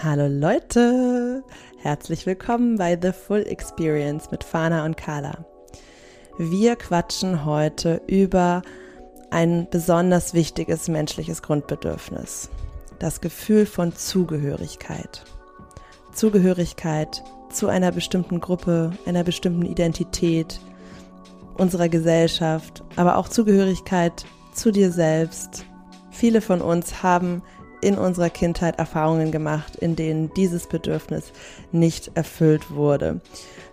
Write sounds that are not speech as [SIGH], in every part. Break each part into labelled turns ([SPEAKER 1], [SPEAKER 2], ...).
[SPEAKER 1] Hallo Leute, herzlich willkommen bei The Full Experience mit Fana und Carla. Wir quatschen heute über ein besonders wichtiges menschliches Grundbedürfnis, das Gefühl von Zugehörigkeit. Zugehörigkeit zu einer bestimmten Gruppe, einer bestimmten Identität, unserer Gesellschaft, aber auch Zugehörigkeit zu dir selbst. Viele von uns haben in unserer Kindheit Erfahrungen gemacht, in denen dieses Bedürfnis nicht erfüllt wurde.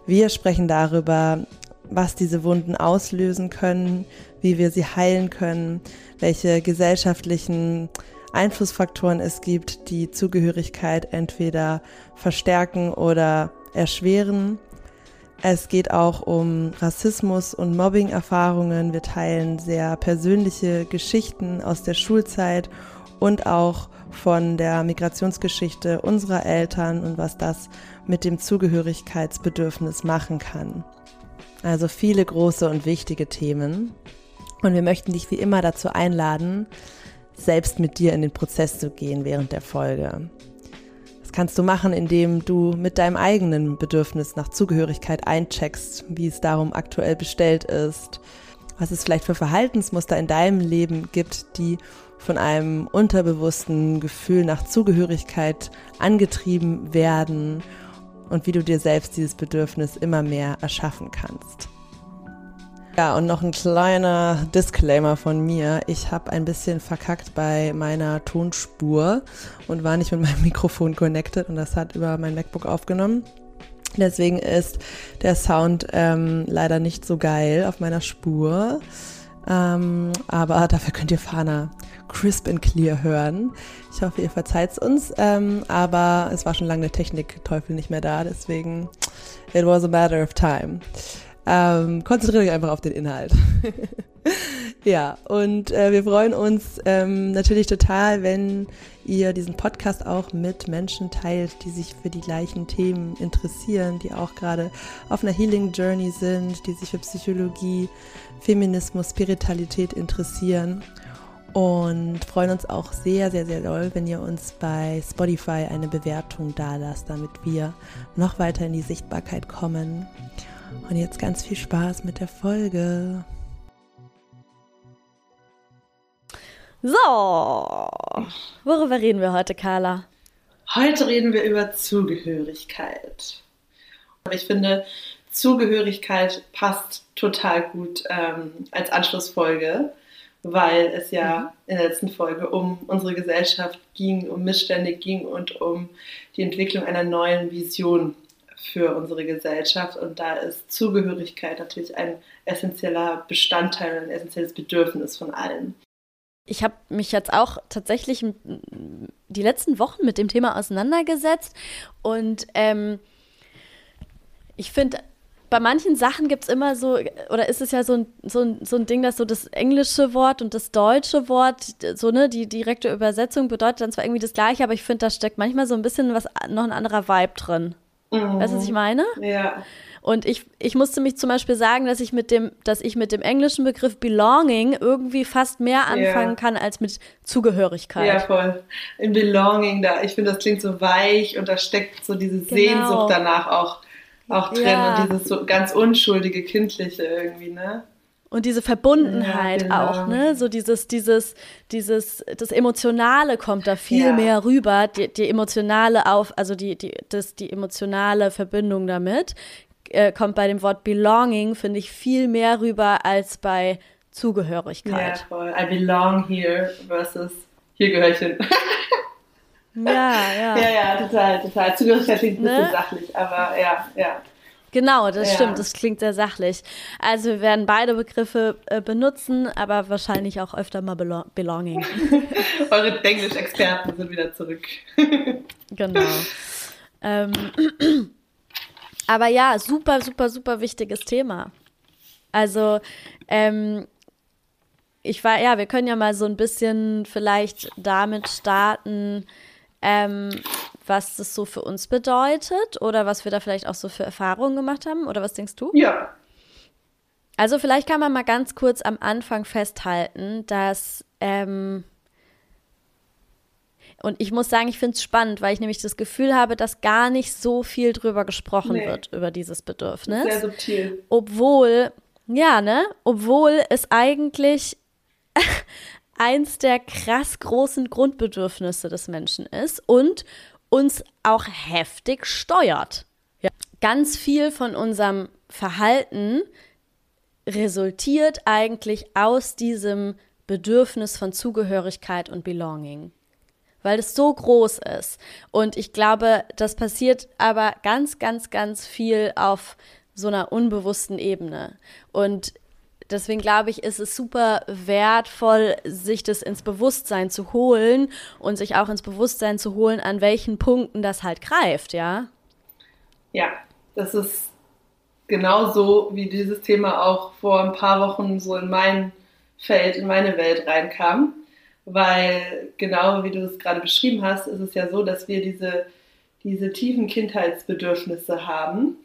[SPEAKER 1] Wir sprechen darüber, was diese Wunden auslösen können, wie wir sie heilen können, welche gesellschaftlichen Einflussfaktoren es gibt, die Zugehörigkeit entweder verstärken oder erschweren. Es geht auch um Rassismus und Mobbing-Erfahrungen. Wir teilen sehr persönliche Geschichten aus der Schulzeit und auch von der Migrationsgeschichte unserer Eltern und was das mit dem Zugehörigkeitsbedürfnis machen kann. Also viele große und wichtige Themen. Und wir möchten dich wie immer dazu einladen, selbst mit dir in den Prozess zu gehen während der Folge. Das kannst du machen, indem du mit deinem eigenen Bedürfnis nach Zugehörigkeit eincheckst, wie es darum aktuell bestellt ist, was es vielleicht für Verhaltensmuster in deinem Leben gibt, die von einem unterbewussten Gefühl nach Zugehörigkeit angetrieben werden und wie du dir selbst dieses Bedürfnis immer mehr erschaffen kannst. Ja, und noch ein kleiner Disclaimer von mir. Ich habe ein bisschen verkackt bei meiner Tonspur und war nicht mit meinem [LAUGHS] Mikrofon connected und das hat über mein MacBook aufgenommen. Deswegen ist der Sound ähm, leider nicht so geil auf meiner Spur. Ähm, aber dafür könnt ihr Fana crisp and clear hören. Ich hoffe, ihr verzeiht es uns. Ähm, aber es war schon lange der Technikteufel nicht mehr da, deswegen it was a matter of time. Ähm, konzentriert euch einfach auf den Inhalt. [LAUGHS] ja, und äh, wir freuen uns ähm, natürlich total, wenn ihr diesen Podcast auch mit Menschen teilt, die sich für die gleichen Themen interessieren, die auch gerade auf einer Healing Journey sind, die sich für Psychologie, Feminismus, Spiritualität interessieren und freuen uns auch sehr, sehr, sehr doll, wenn ihr uns bei Spotify eine Bewertung da lasst, damit wir noch weiter in die Sichtbarkeit kommen. Und jetzt ganz viel Spaß mit der Folge.
[SPEAKER 2] So, worüber reden wir heute, Carla?
[SPEAKER 1] Heute reden wir über Zugehörigkeit. Ich finde, Zugehörigkeit passt total gut ähm, als Anschlussfolge weil es ja mhm. in der letzten Folge um unsere Gesellschaft ging, um Missstände ging und um die Entwicklung einer neuen Vision für unsere Gesellschaft. Und da ist Zugehörigkeit natürlich ein essentieller Bestandteil, ein essentielles Bedürfnis von allen.
[SPEAKER 2] Ich habe mich jetzt auch tatsächlich die letzten Wochen mit dem Thema auseinandergesetzt und ähm, ich finde bei manchen Sachen gibt es immer so, oder ist es ja so ein, so, ein, so ein Ding, dass so das englische Wort und das deutsche Wort, so ne, die direkte Übersetzung bedeutet dann zwar irgendwie das gleiche, aber ich finde, da steckt manchmal so ein bisschen was, noch ein anderer Vibe drin. Mhm. Weißt du, was ich meine?
[SPEAKER 1] Ja.
[SPEAKER 2] Und ich, ich musste mich zum Beispiel sagen, dass ich mit dem, dass ich mit dem englischen Begriff Belonging irgendwie fast mehr anfangen ja. kann als mit Zugehörigkeit.
[SPEAKER 1] Ja, voll. In Belonging, da, ich finde, das klingt so weich und da steckt so diese genau. Sehnsucht danach auch auch drin ja. und dieses so ganz unschuldige, kindliche irgendwie, ne?
[SPEAKER 2] Und diese Verbundenheit ja, genau. auch, ne? So dieses, dieses, dieses, das Emotionale kommt da viel ja. mehr rüber, die, die emotionale auf, also die, die, das, die emotionale Verbindung damit äh, kommt bei dem Wort Belonging, finde ich, viel mehr rüber als bei Zugehörigkeit.
[SPEAKER 1] Ja, voll. I belong here versus hier gehöre ich hin. [LAUGHS]
[SPEAKER 2] Ja, ja. [LAUGHS]
[SPEAKER 1] ja, ja, total, total. Zugehörigkeit klingt ein bisschen ne? sachlich, aber ja, ja.
[SPEAKER 2] Genau, das ja. stimmt, das klingt sehr sachlich. Also wir werden beide Begriffe äh, benutzen, aber wahrscheinlich auch öfter mal belo Belonging. [LAUGHS]
[SPEAKER 1] Eure Englisch-Experten sind wieder zurück.
[SPEAKER 2] genau. Ähm, [CLEARS THROAT] aber ja, super, super, super wichtiges Thema. Also ähm, ich war, ja, wir können ja mal so ein bisschen vielleicht damit starten, ähm, was das so für uns bedeutet oder was wir da vielleicht auch so für Erfahrungen gemacht haben? Oder was denkst du?
[SPEAKER 1] Ja.
[SPEAKER 2] Also vielleicht kann man mal ganz kurz am Anfang festhalten, dass ähm, Und ich muss sagen, ich finde es spannend, weil ich nämlich das Gefühl habe, dass gar nicht so viel drüber gesprochen nee. wird, über dieses Bedürfnis.
[SPEAKER 1] Sehr subtil.
[SPEAKER 2] Obwohl, ja, ne? Obwohl es eigentlich [LAUGHS] eins der krass großen Grundbedürfnisse des Menschen ist und uns auch heftig steuert. Ja. Ganz viel von unserem Verhalten resultiert eigentlich aus diesem Bedürfnis von Zugehörigkeit und Belonging. Weil es so groß ist. Und ich glaube, das passiert aber ganz, ganz, ganz viel auf so einer unbewussten Ebene. Und deswegen glaube ich, ist es super wertvoll, sich das ins Bewusstsein zu holen und sich auch ins Bewusstsein zu holen, an welchen Punkten das halt greift, ja?
[SPEAKER 1] Ja, das ist genauso, wie dieses Thema auch vor ein paar Wochen so in mein Feld, in meine Welt reinkam. Weil genau wie du es gerade beschrieben hast, ist es ja so, dass wir diese, diese tiefen Kindheitsbedürfnisse haben,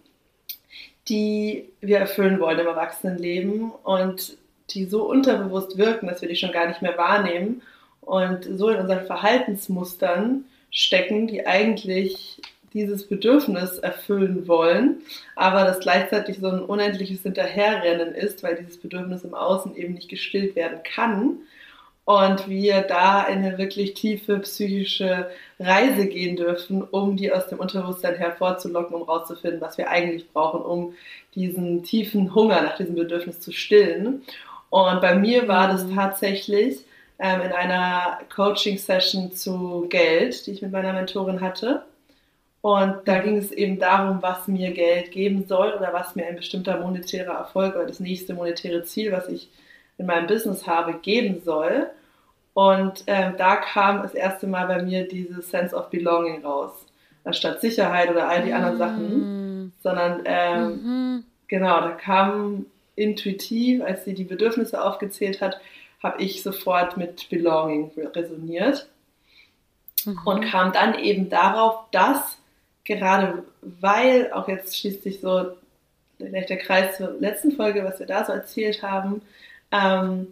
[SPEAKER 1] die wir erfüllen wollen im Erwachsenenleben und die so unterbewusst wirken, dass wir die schon gar nicht mehr wahrnehmen und so in unseren Verhaltensmustern stecken, die eigentlich dieses Bedürfnis erfüllen wollen, aber das gleichzeitig so ein unendliches Hinterherrennen ist, weil dieses Bedürfnis im Außen eben nicht gestillt werden kann und wir da in eine wirklich tiefe psychische Reise gehen dürfen, um die aus dem Unterbewusstsein hervorzulocken, um rauszufinden, was wir eigentlich brauchen, um diesen tiefen Hunger nach diesem Bedürfnis zu stillen. Und bei mir war das mhm. tatsächlich ähm, in einer Coaching-Session zu Geld, die ich mit meiner Mentorin hatte. Und da ging es eben darum, was mir Geld geben soll oder was mir ein bestimmter monetärer Erfolg oder das nächste monetäre Ziel, was ich in meinem Business habe, geben soll. Und ähm, da kam das erste Mal bei mir dieses Sense of Belonging raus. Anstatt Sicherheit oder all die anderen Sachen, mm. sondern ähm, mhm. genau, da kam intuitiv, als sie die Bedürfnisse aufgezählt hat, habe ich sofort mit Belonging resoniert mhm. und kam dann eben darauf, dass gerade weil, auch jetzt schließt sich so vielleicht der Kreis zur letzten Folge, was wir da so erzählt haben, ähm,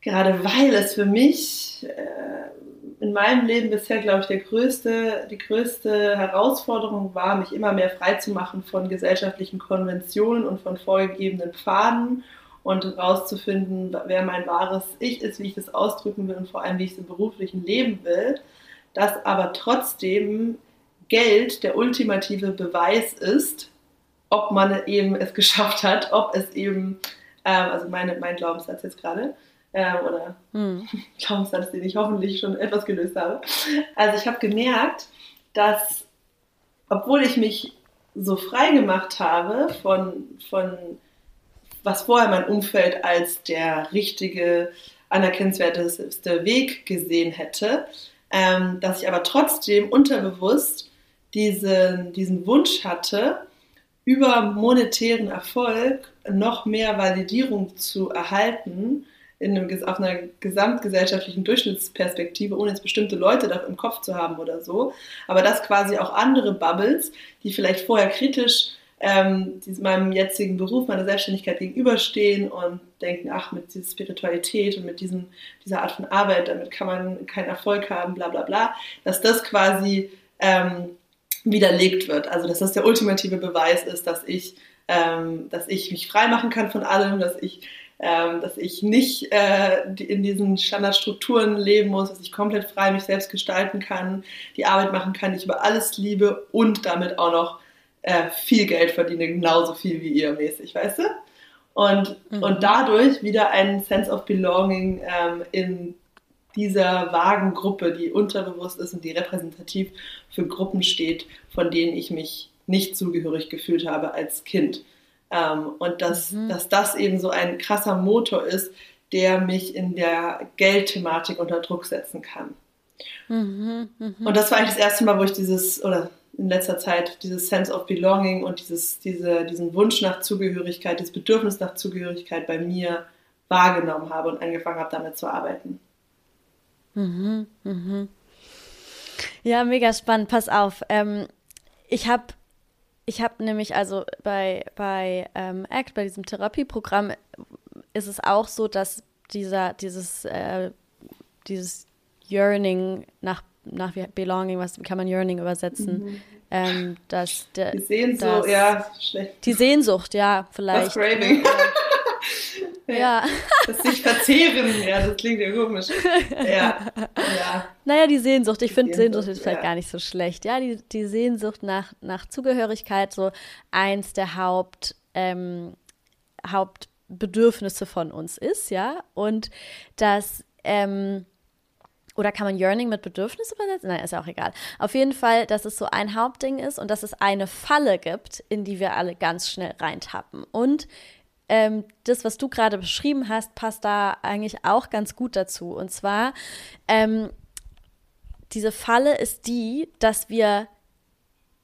[SPEAKER 1] gerade weil es für mich äh, in meinem Leben bisher, glaube ich, der größte, die größte Herausforderung war, mich immer mehr frei zu machen von gesellschaftlichen Konventionen und von vorgegebenen Pfaden und herauszufinden, wer mein wahres Ich ist, wie ich das ausdrücken will und vor allem, wie ich es im beruflichen Leben will, dass aber trotzdem Geld der ultimative Beweis ist, ob man eben es [LAUGHS] geschafft hat, ob es eben, ähm, also meine, mein Glaubenssatz jetzt gerade, ähm, oder hm. [LAUGHS] Glaubenssatz, den ich hoffentlich schon etwas gelöst habe. Also ich habe gemerkt, dass, obwohl ich mich so frei gemacht habe von, von was vorher mein Umfeld als der richtige, anerkennenswerteste Weg gesehen hätte, ähm, dass ich aber trotzdem unterbewusst diesen, diesen Wunsch hatte, über monetären Erfolg noch mehr Validierung zu erhalten, in einem, auf einer gesamtgesellschaftlichen Durchschnittsperspektive, ohne jetzt bestimmte Leute da im Kopf zu haben oder so, aber dass quasi auch andere Bubbles, die vielleicht vorher kritisch ähm, meinem jetzigen Beruf, meiner Selbstständigkeit gegenüberstehen und denken, ach, mit dieser Spiritualität und mit diesem, dieser Art von Arbeit, damit kann man keinen Erfolg haben, bla bla bla, dass das quasi ähm, widerlegt wird. Also dass das der ultimative Beweis ist, dass ich, ähm, dass ich mich frei machen kann von allem, dass ich, ähm, dass ich nicht äh, in diesen Standardstrukturen leben muss, dass ich komplett frei mich selbst gestalten kann, die Arbeit machen kann, die ich über alles liebe und damit auch noch äh, viel Geld verdiene, genauso viel wie ihr mäßig, weißt du? Und, mhm. und dadurch wieder ein Sense of Belonging ähm, in dieser vagen Gruppe, die unterbewusst ist und die repräsentativ für Gruppen steht, von denen ich mich nicht zugehörig gefühlt habe als Kind. Ähm, und dass, mhm. dass das eben so ein krasser Motor ist, der mich in der Geldthematik unter Druck setzen kann. Mhm, mh. Und das war eigentlich das erste Mal, wo ich dieses, oder in letzter Zeit, dieses Sense of Belonging und dieses, diese, diesen Wunsch nach Zugehörigkeit, das Bedürfnis nach Zugehörigkeit bei mir wahrgenommen habe und angefangen habe, damit zu arbeiten.
[SPEAKER 2] Mhm, mhm. Ja, mega spannend. Pass auf. Ähm, ich habe ich hab nämlich also bei, bei ähm, ACT, bei diesem Therapieprogramm, ist es auch so, dass dieser, dieses, äh, dieses Yearning nach nach Belonging, was kann man Yearning übersetzen? Mhm. Ähm, dass
[SPEAKER 1] der, die Sehnsucht, das, ja, schlecht.
[SPEAKER 2] Die Sehnsucht, ja, vielleicht. Das
[SPEAKER 1] Craving.
[SPEAKER 2] Ja.
[SPEAKER 1] Das sich verzehren, ja, das klingt ja komisch. Ja,
[SPEAKER 2] ja. Naja, die Sehnsucht, ich finde Sehnsucht, Sehnsucht ist vielleicht ja. gar nicht so schlecht. Ja, die, die Sehnsucht nach, nach Zugehörigkeit, so eins der Haupt, ähm, Hauptbedürfnisse von uns ist, ja. Und das, ähm, oder kann man Yearning mit Bedürfnis übersetzen? Nein, ist ja auch egal. Auf jeden Fall, dass es so ein Hauptding ist und dass es eine Falle gibt, in die wir alle ganz schnell reintappen. Und ähm, das, was du gerade beschrieben hast, passt da eigentlich auch ganz gut dazu. Und zwar, ähm, diese Falle ist die, dass wir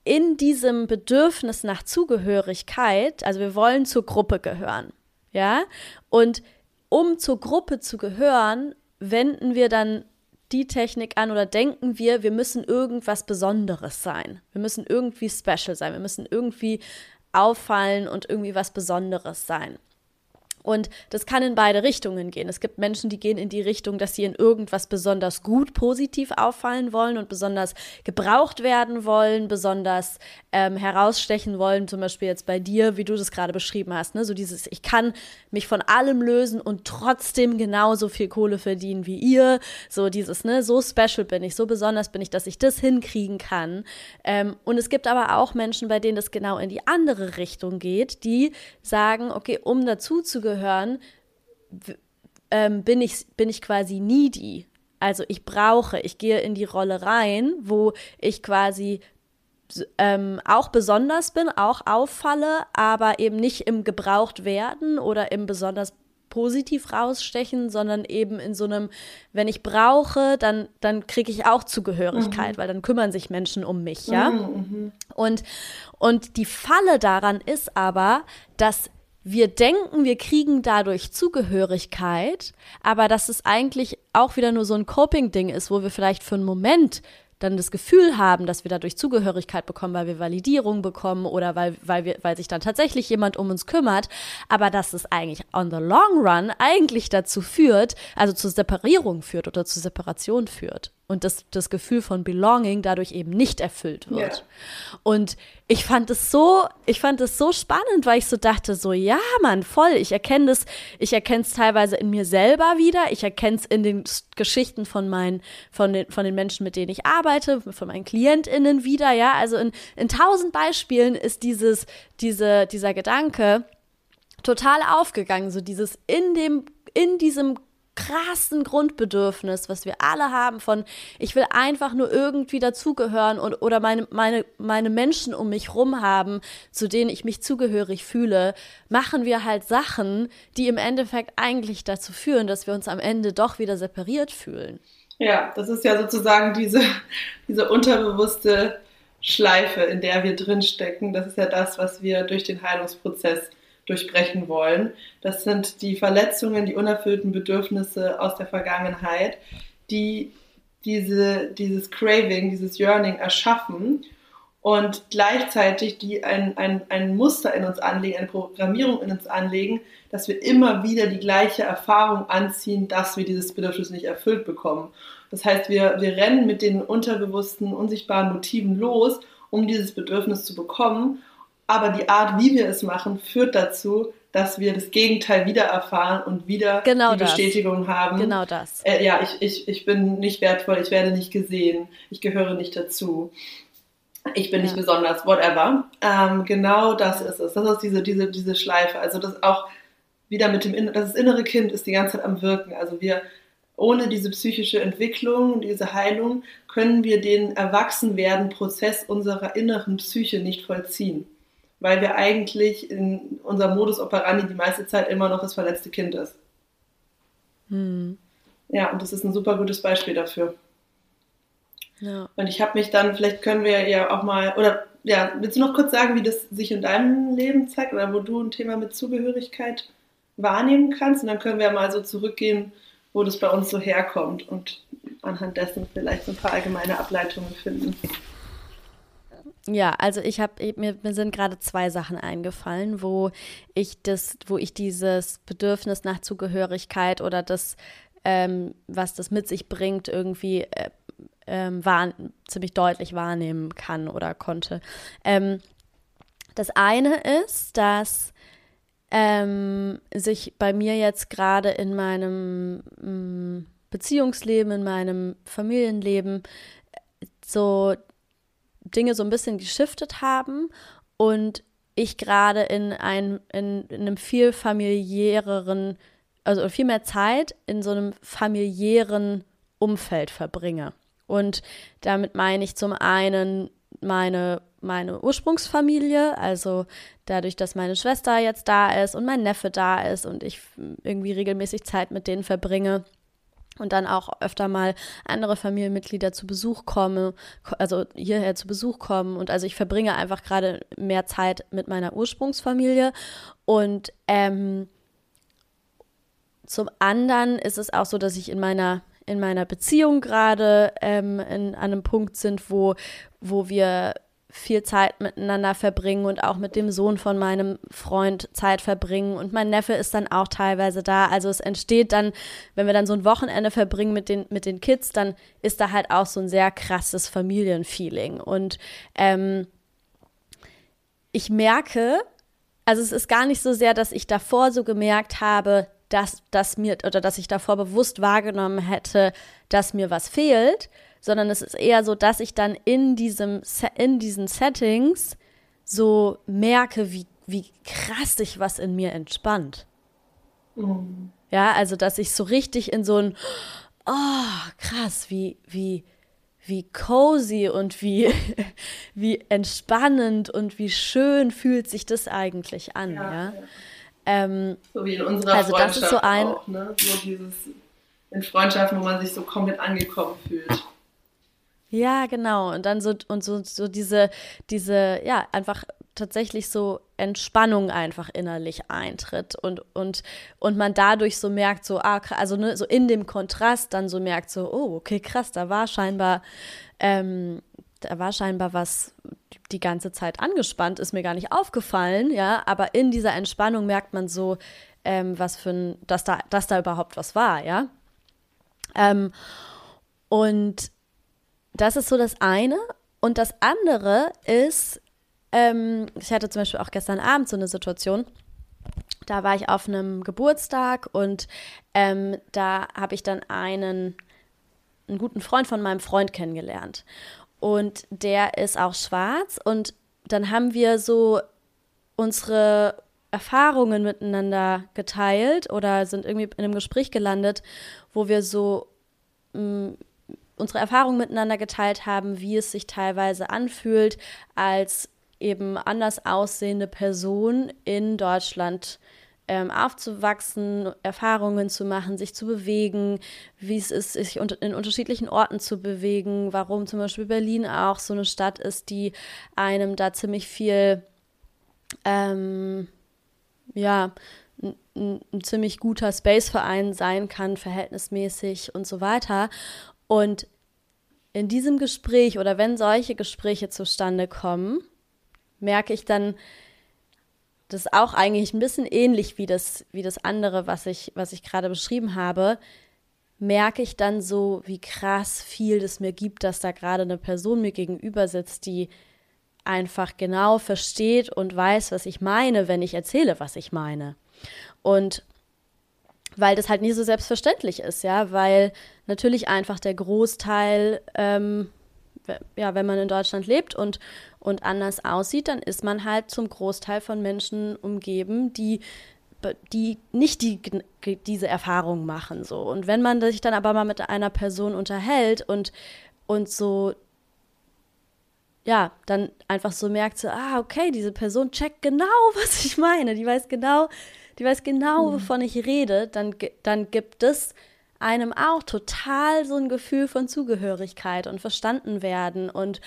[SPEAKER 2] in diesem Bedürfnis nach Zugehörigkeit, also wir wollen zur Gruppe gehören, ja, und um zur Gruppe zu gehören, wenden wir dann die Technik an oder denken wir, wir müssen irgendwas Besonderes sein. Wir müssen irgendwie special sein. Wir müssen irgendwie auffallen und irgendwie was Besonderes sein. Und das kann in beide Richtungen gehen. Es gibt Menschen, die gehen in die Richtung, dass sie in irgendwas besonders gut positiv auffallen wollen und besonders gebraucht werden wollen, besonders ähm, herausstechen wollen. Zum Beispiel jetzt bei dir, wie du das gerade beschrieben hast. Ne? So dieses, ich kann mich von allem lösen und trotzdem genauso viel Kohle verdienen wie ihr. So dieses, ne, so special bin ich, so besonders bin ich, dass ich das hinkriegen kann. Ähm, und es gibt aber auch Menschen, bei denen das genau in die andere Richtung geht, die sagen, okay, um dazu zu gehören, ähm, bin, ich, bin ich quasi needy. Also ich brauche, ich gehe in die Rolle rein, wo ich quasi ähm, auch besonders bin, auch auffalle, aber eben nicht im gebraucht werden oder im besonders positiv rausstechen, sondern eben in so einem, wenn ich brauche, dann, dann kriege ich auch Zugehörigkeit, mhm. weil dann kümmern sich Menschen um mich, ja. Mhm, mhm. und, und die Falle daran ist aber, dass wir denken, wir kriegen dadurch Zugehörigkeit, aber dass es eigentlich auch wieder nur so ein Coping-Ding ist, wo wir vielleicht für einen Moment dann das Gefühl haben, dass wir dadurch Zugehörigkeit bekommen, weil wir Validierung bekommen oder weil, weil, wir, weil sich dann tatsächlich jemand um uns kümmert, aber dass es eigentlich on the long run eigentlich dazu führt, also zur Separierung führt oder zur Separation führt und das, das Gefühl von Belonging dadurch eben nicht erfüllt wird. Yeah. Und ich fand es so, ich fand es so spannend, weil ich so dachte, so, ja, Mann, voll, ich erkenne das, ich erkenne es teilweise in mir selber wieder, ich erkenne es in den Geschichten von meinen, von den, von den Menschen, mit denen ich arbeite, von meinen KlientInnen wieder, ja, also in, in tausend Beispielen ist dieses, diese, dieser Gedanke total aufgegangen, so dieses in dem, in diesem krassen Grundbedürfnis, was wir alle haben von, ich will einfach nur irgendwie dazugehören und, oder meine, meine, meine Menschen um mich rum haben, zu denen ich mich zugehörig fühle, machen wir halt Sachen, die im Endeffekt eigentlich dazu führen, dass wir uns am Ende doch wieder separiert fühlen.
[SPEAKER 1] Ja, das ist ja sozusagen diese, diese unterbewusste Schleife, in der wir drinstecken. Das ist ja das, was wir durch den Heilungsprozess durchbrechen wollen. Das sind die Verletzungen, die unerfüllten Bedürfnisse aus der Vergangenheit, die diese, dieses Craving, dieses Yearning erschaffen und gleichzeitig die ein, ein, ein Muster in uns anlegen, eine Programmierung in uns anlegen, dass wir immer wieder die gleiche Erfahrung anziehen, dass wir dieses Bedürfnis nicht erfüllt bekommen. Das heißt, wir, wir rennen mit den unterbewussten, unsichtbaren Motiven los, um dieses Bedürfnis zu bekommen aber die Art, wie wir es machen, führt dazu, dass wir das Gegenteil wieder erfahren und wieder
[SPEAKER 2] genau
[SPEAKER 1] die das. Bestätigung haben.
[SPEAKER 2] Genau das.
[SPEAKER 1] Äh, ja, ich, ich, ich bin nicht wertvoll, ich werde nicht gesehen, ich gehöre nicht dazu. Ich bin ja. nicht besonders, whatever. Ähm, genau das ist es. Das ist diese, diese, diese Schleife. Also das auch wieder mit dem, das innere Kind ist die ganze Zeit am Wirken. Also wir, ohne diese psychische Entwicklung, diese Heilung, können wir den Erwachsenwerden-Prozess unserer inneren Psyche nicht vollziehen weil wir eigentlich in unserem Modus operandi die meiste Zeit immer noch das verletzte Kind ist. Hm. Ja, und das ist ein super gutes Beispiel dafür. Ja. Und ich habe mich dann, vielleicht können wir ja auch mal, oder ja, willst du noch kurz sagen, wie das sich in deinem Leben zeigt oder wo du ein Thema mit Zugehörigkeit wahrnehmen kannst? Und dann können wir mal so zurückgehen, wo das bei uns so herkommt und anhand dessen vielleicht ein paar allgemeine Ableitungen finden.
[SPEAKER 2] Ja, also ich habe mir, mir sind gerade zwei Sachen eingefallen, wo ich das, wo ich dieses Bedürfnis nach Zugehörigkeit oder das, ähm, was das mit sich bringt, irgendwie äh, ähm, ziemlich deutlich wahrnehmen kann oder konnte. Ähm, das eine ist, dass ähm, sich bei mir jetzt gerade in meinem mm, Beziehungsleben, in meinem Familienleben so Dinge so ein bisschen geschiftet haben und ich gerade in, ein, in, in einem viel familiäreren, also viel mehr Zeit in so einem familiären Umfeld verbringe. Und damit meine ich zum einen meine, meine Ursprungsfamilie, also dadurch, dass meine Schwester jetzt da ist und mein Neffe da ist und ich irgendwie regelmäßig Zeit mit denen verbringe und dann auch öfter mal andere Familienmitglieder zu Besuch komme, also hierher zu Besuch kommen. Und also ich verbringe einfach gerade mehr Zeit mit meiner Ursprungsfamilie. Und ähm, zum anderen ist es auch so, dass ich in meiner in meiner Beziehung gerade ähm, in, an einem Punkt sind, wo, wo wir viel Zeit miteinander verbringen und auch mit dem Sohn von meinem Freund Zeit verbringen. Und mein Neffe ist dann auch teilweise da. Also es entsteht dann, wenn wir dann so ein Wochenende verbringen mit den, mit den Kids, dann ist da halt auch so ein sehr krasses Familienfeeling. Und ähm, ich merke, also es ist gar nicht so sehr, dass ich davor so gemerkt habe, dass, dass mir oder dass ich davor bewusst wahrgenommen hätte, dass mir was fehlt, sondern es ist eher so, dass ich dann in diesem in diesen Settings so merke, wie wie krass sich was in mir entspannt. Mhm. Ja, also dass ich so richtig in so ein oh, krass, wie wie wie cozy und wie, [LAUGHS] wie entspannend und wie schön fühlt sich das eigentlich an, ja. ja?
[SPEAKER 1] Ähm, so wie in unserer also Freundschaft das ist so ein, auch, ne? So dieses in Freundschaften, wo man sich so komplett angekommen fühlt.
[SPEAKER 2] Ja, genau. Und dann so, und so, so diese, diese, ja, einfach tatsächlich so Entspannung einfach innerlich eintritt und, und, und man dadurch so merkt, so, ah, also ne, so in dem Kontrast dann so merkt, so, oh, okay, krass, da war scheinbar, ähm, da war scheinbar was die ganze Zeit angespannt, ist mir gar nicht aufgefallen, ja, aber in dieser Entspannung merkt man so, ähm, was für ein, dass da, dass da überhaupt was war, ja. Ähm, und das ist so das eine. Und das andere ist, ähm, ich hatte zum Beispiel auch gestern Abend so eine Situation, da war ich auf einem Geburtstag und ähm, da habe ich dann einen, einen guten Freund von meinem Freund kennengelernt. Und der ist auch schwarz. Und dann haben wir so unsere Erfahrungen miteinander geteilt oder sind irgendwie in einem Gespräch gelandet, wo wir so mh, mm, unsere Erfahrungen miteinander geteilt haben, wie es sich teilweise anfühlt, als eben anders aussehende Person in Deutschland ähm, aufzuwachsen, Erfahrungen zu machen, sich zu bewegen, wie es ist, sich in unterschiedlichen Orten zu bewegen, warum zum Beispiel Berlin auch so eine Stadt ist, die einem da ziemlich viel, ähm, ja, ein, ein ziemlich guter Spaceverein sein kann, verhältnismäßig und so weiter. Und in diesem Gespräch oder wenn solche Gespräche zustande kommen, merke ich dann, das ist auch eigentlich ein bisschen ähnlich wie das, wie das andere, was ich, was ich gerade beschrieben habe, merke ich dann so, wie krass viel das mir gibt, dass da gerade eine Person mir gegenüber sitzt, die einfach genau versteht und weiß, was ich meine, wenn ich erzähle, was ich meine. Und weil das halt nicht so selbstverständlich ist, ja, weil natürlich einfach der Großteil ähm, ja, wenn man in Deutschland lebt und, und anders aussieht, dann ist man halt zum Großteil von Menschen umgeben, die die nicht die, diese Erfahrung machen so. Und wenn man sich dann aber mal mit einer Person unterhält und und so ja dann einfach so merkt so ah okay diese Person checkt genau [LAUGHS] was ich meine. Die weiß genau die weiß genau mhm. wovon ich rede. Dann dann gibt es einem auch total so ein Gefühl von Zugehörigkeit und verstanden werden und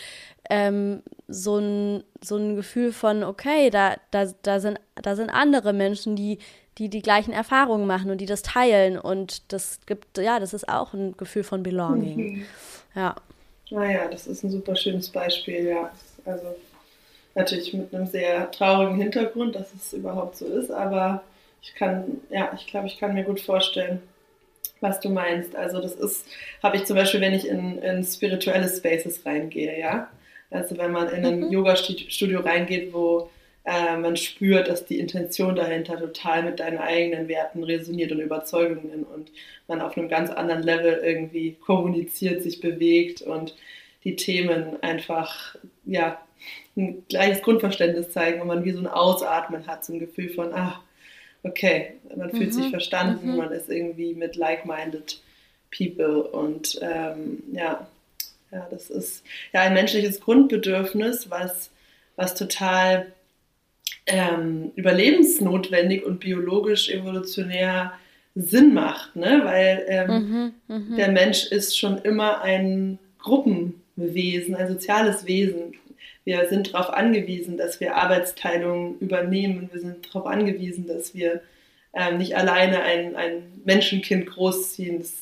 [SPEAKER 2] ähm, so, ein, so ein Gefühl von, okay, da, da, da, sind, da sind andere Menschen, die, die die gleichen Erfahrungen machen und die das teilen und das gibt, ja, das ist auch ein Gefühl von Belonging. Mhm. Ja.
[SPEAKER 1] Naja, das ist ein super schönes Beispiel, ja. Also natürlich mit einem sehr traurigen Hintergrund, dass es überhaupt so ist, aber ich kann, ja, ich glaube, ich kann mir gut vorstellen, was du meinst. Also das ist, habe ich zum Beispiel, wenn ich in, in spirituelle Spaces reingehe, ja. Also wenn man in ein mhm. Yoga-Studio reingeht, wo äh, man spürt, dass die Intention dahinter total mit deinen eigenen Werten resoniert und Überzeugungen und man auf einem ganz anderen Level irgendwie kommuniziert, sich bewegt und die Themen einfach, ja, ein gleiches Grundverständnis zeigen und man wie so ein Ausatmen hat, so ein Gefühl von, ah, okay, man fühlt mhm. sich verstanden, mhm. man ist irgendwie mit like-minded people und ähm, ja, ja, das ist ja ein menschliches Grundbedürfnis, was, was total ähm, überlebensnotwendig und biologisch evolutionär Sinn macht, ne? weil ähm, mhm, mh. der Mensch ist schon immer ein Gruppenwesen, ein soziales Wesen. Wir sind darauf angewiesen, dass wir Arbeitsteilungen übernehmen. Wir sind darauf angewiesen, dass wir ähm, nicht alleine ein, ein Menschenkind großziehen. Das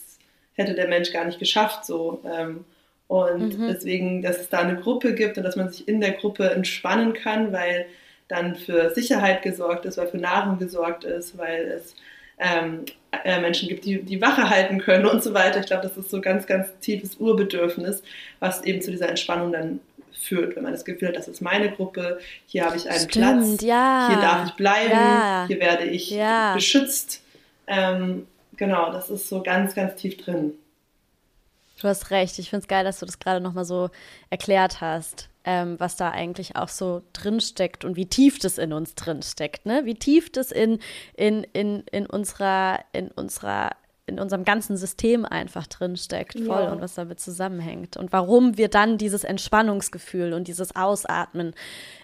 [SPEAKER 1] hätte der Mensch gar nicht geschafft so. Ähm, und mhm. deswegen, dass es da eine Gruppe gibt und dass man sich in der Gruppe entspannen kann, weil dann für Sicherheit gesorgt ist, weil für Nahrung gesorgt ist, weil es ähm, äh, Menschen gibt, die die Wache halten können und so weiter. Ich glaube, das ist so ganz, ganz tiefes Urbedürfnis, was eben zu dieser Entspannung dann führt, wenn man das Gefühl hat, das ist meine Gruppe, hier habe ich einen Stimmt, Platz,
[SPEAKER 2] ja.
[SPEAKER 1] hier darf ich bleiben, ja. hier werde ich ja. beschützt. Ähm, genau, das ist so ganz, ganz tief drin.
[SPEAKER 2] Du hast recht. Ich finde es geil, dass du das gerade nochmal so erklärt hast, ähm, was da eigentlich auch so drinsteckt und wie tief das in uns drinsteckt, ne? Wie tief das in, in, in, in unserer, in unserer in unserem ganzen System einfach drin steckt, voll ja. und was damit zusammenhängt. Und warum wir dann dieses Entspannungsgefühl und dieses Ausatmen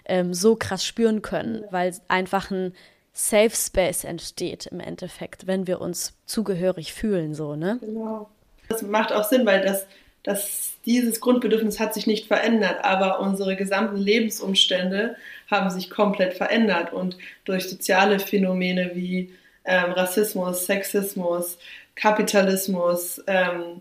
[SPEAKER 2] ähm, so krass spüren können, weil einfach ein Safe Space entsteht im Endeffekt, wenn wir uns zugehörig fühlen, so, ne?
[SPEAKER 1] Genau. Das macht auch Sinn, weil das, das, dieses Grundbedürfnis hat sich nicht verändert, aber unsere gesamten Lebensumstände haben sich komplett verändert und durch soziale Phänomene wie ähm, Rassismus, Sexismus, Kapitalismus, ähm,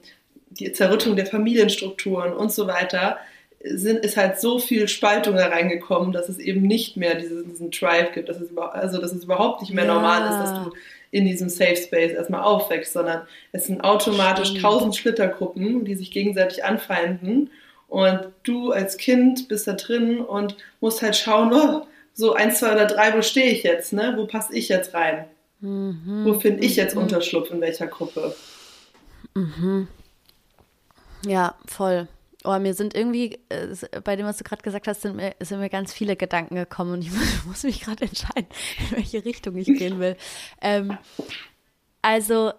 [SPEAKER 1] die Zerrüttung der Familienstrukturen und so weiter, sind, ist halt so viel Spaltung da reingekommen, dass es eben nicht mehr diesen, diesen Tribe gibt, dass es, über, also, dass es überhaupt nicht mehr ja. normal ist, dass du in diesem Safe Space erstmal aufwächst, sondern es sind automatisch tausend Splittergruppen, die sich gegenseitig anfeinden und du als Kind bist da drin und musst halt schauen, oh, so eins, zwei oder drei, wo stehe ich jetzt, ne? Wo passe ich jetzt rein? Mhm. Wo finde ich jetzt mhm. Unterschlupf in welcher Gruppe?
[SPEAKER 2] Mhm. Ja, voll. Oh, mir sind irgendwie, bei dem, was du gerade gesagt hast, sind mir, sind mir ganz viele Gedanken gekommen und ich [LAUGHS] muss mich gerade entscheiden, in welche Richtung ich gehen will. ähm, also,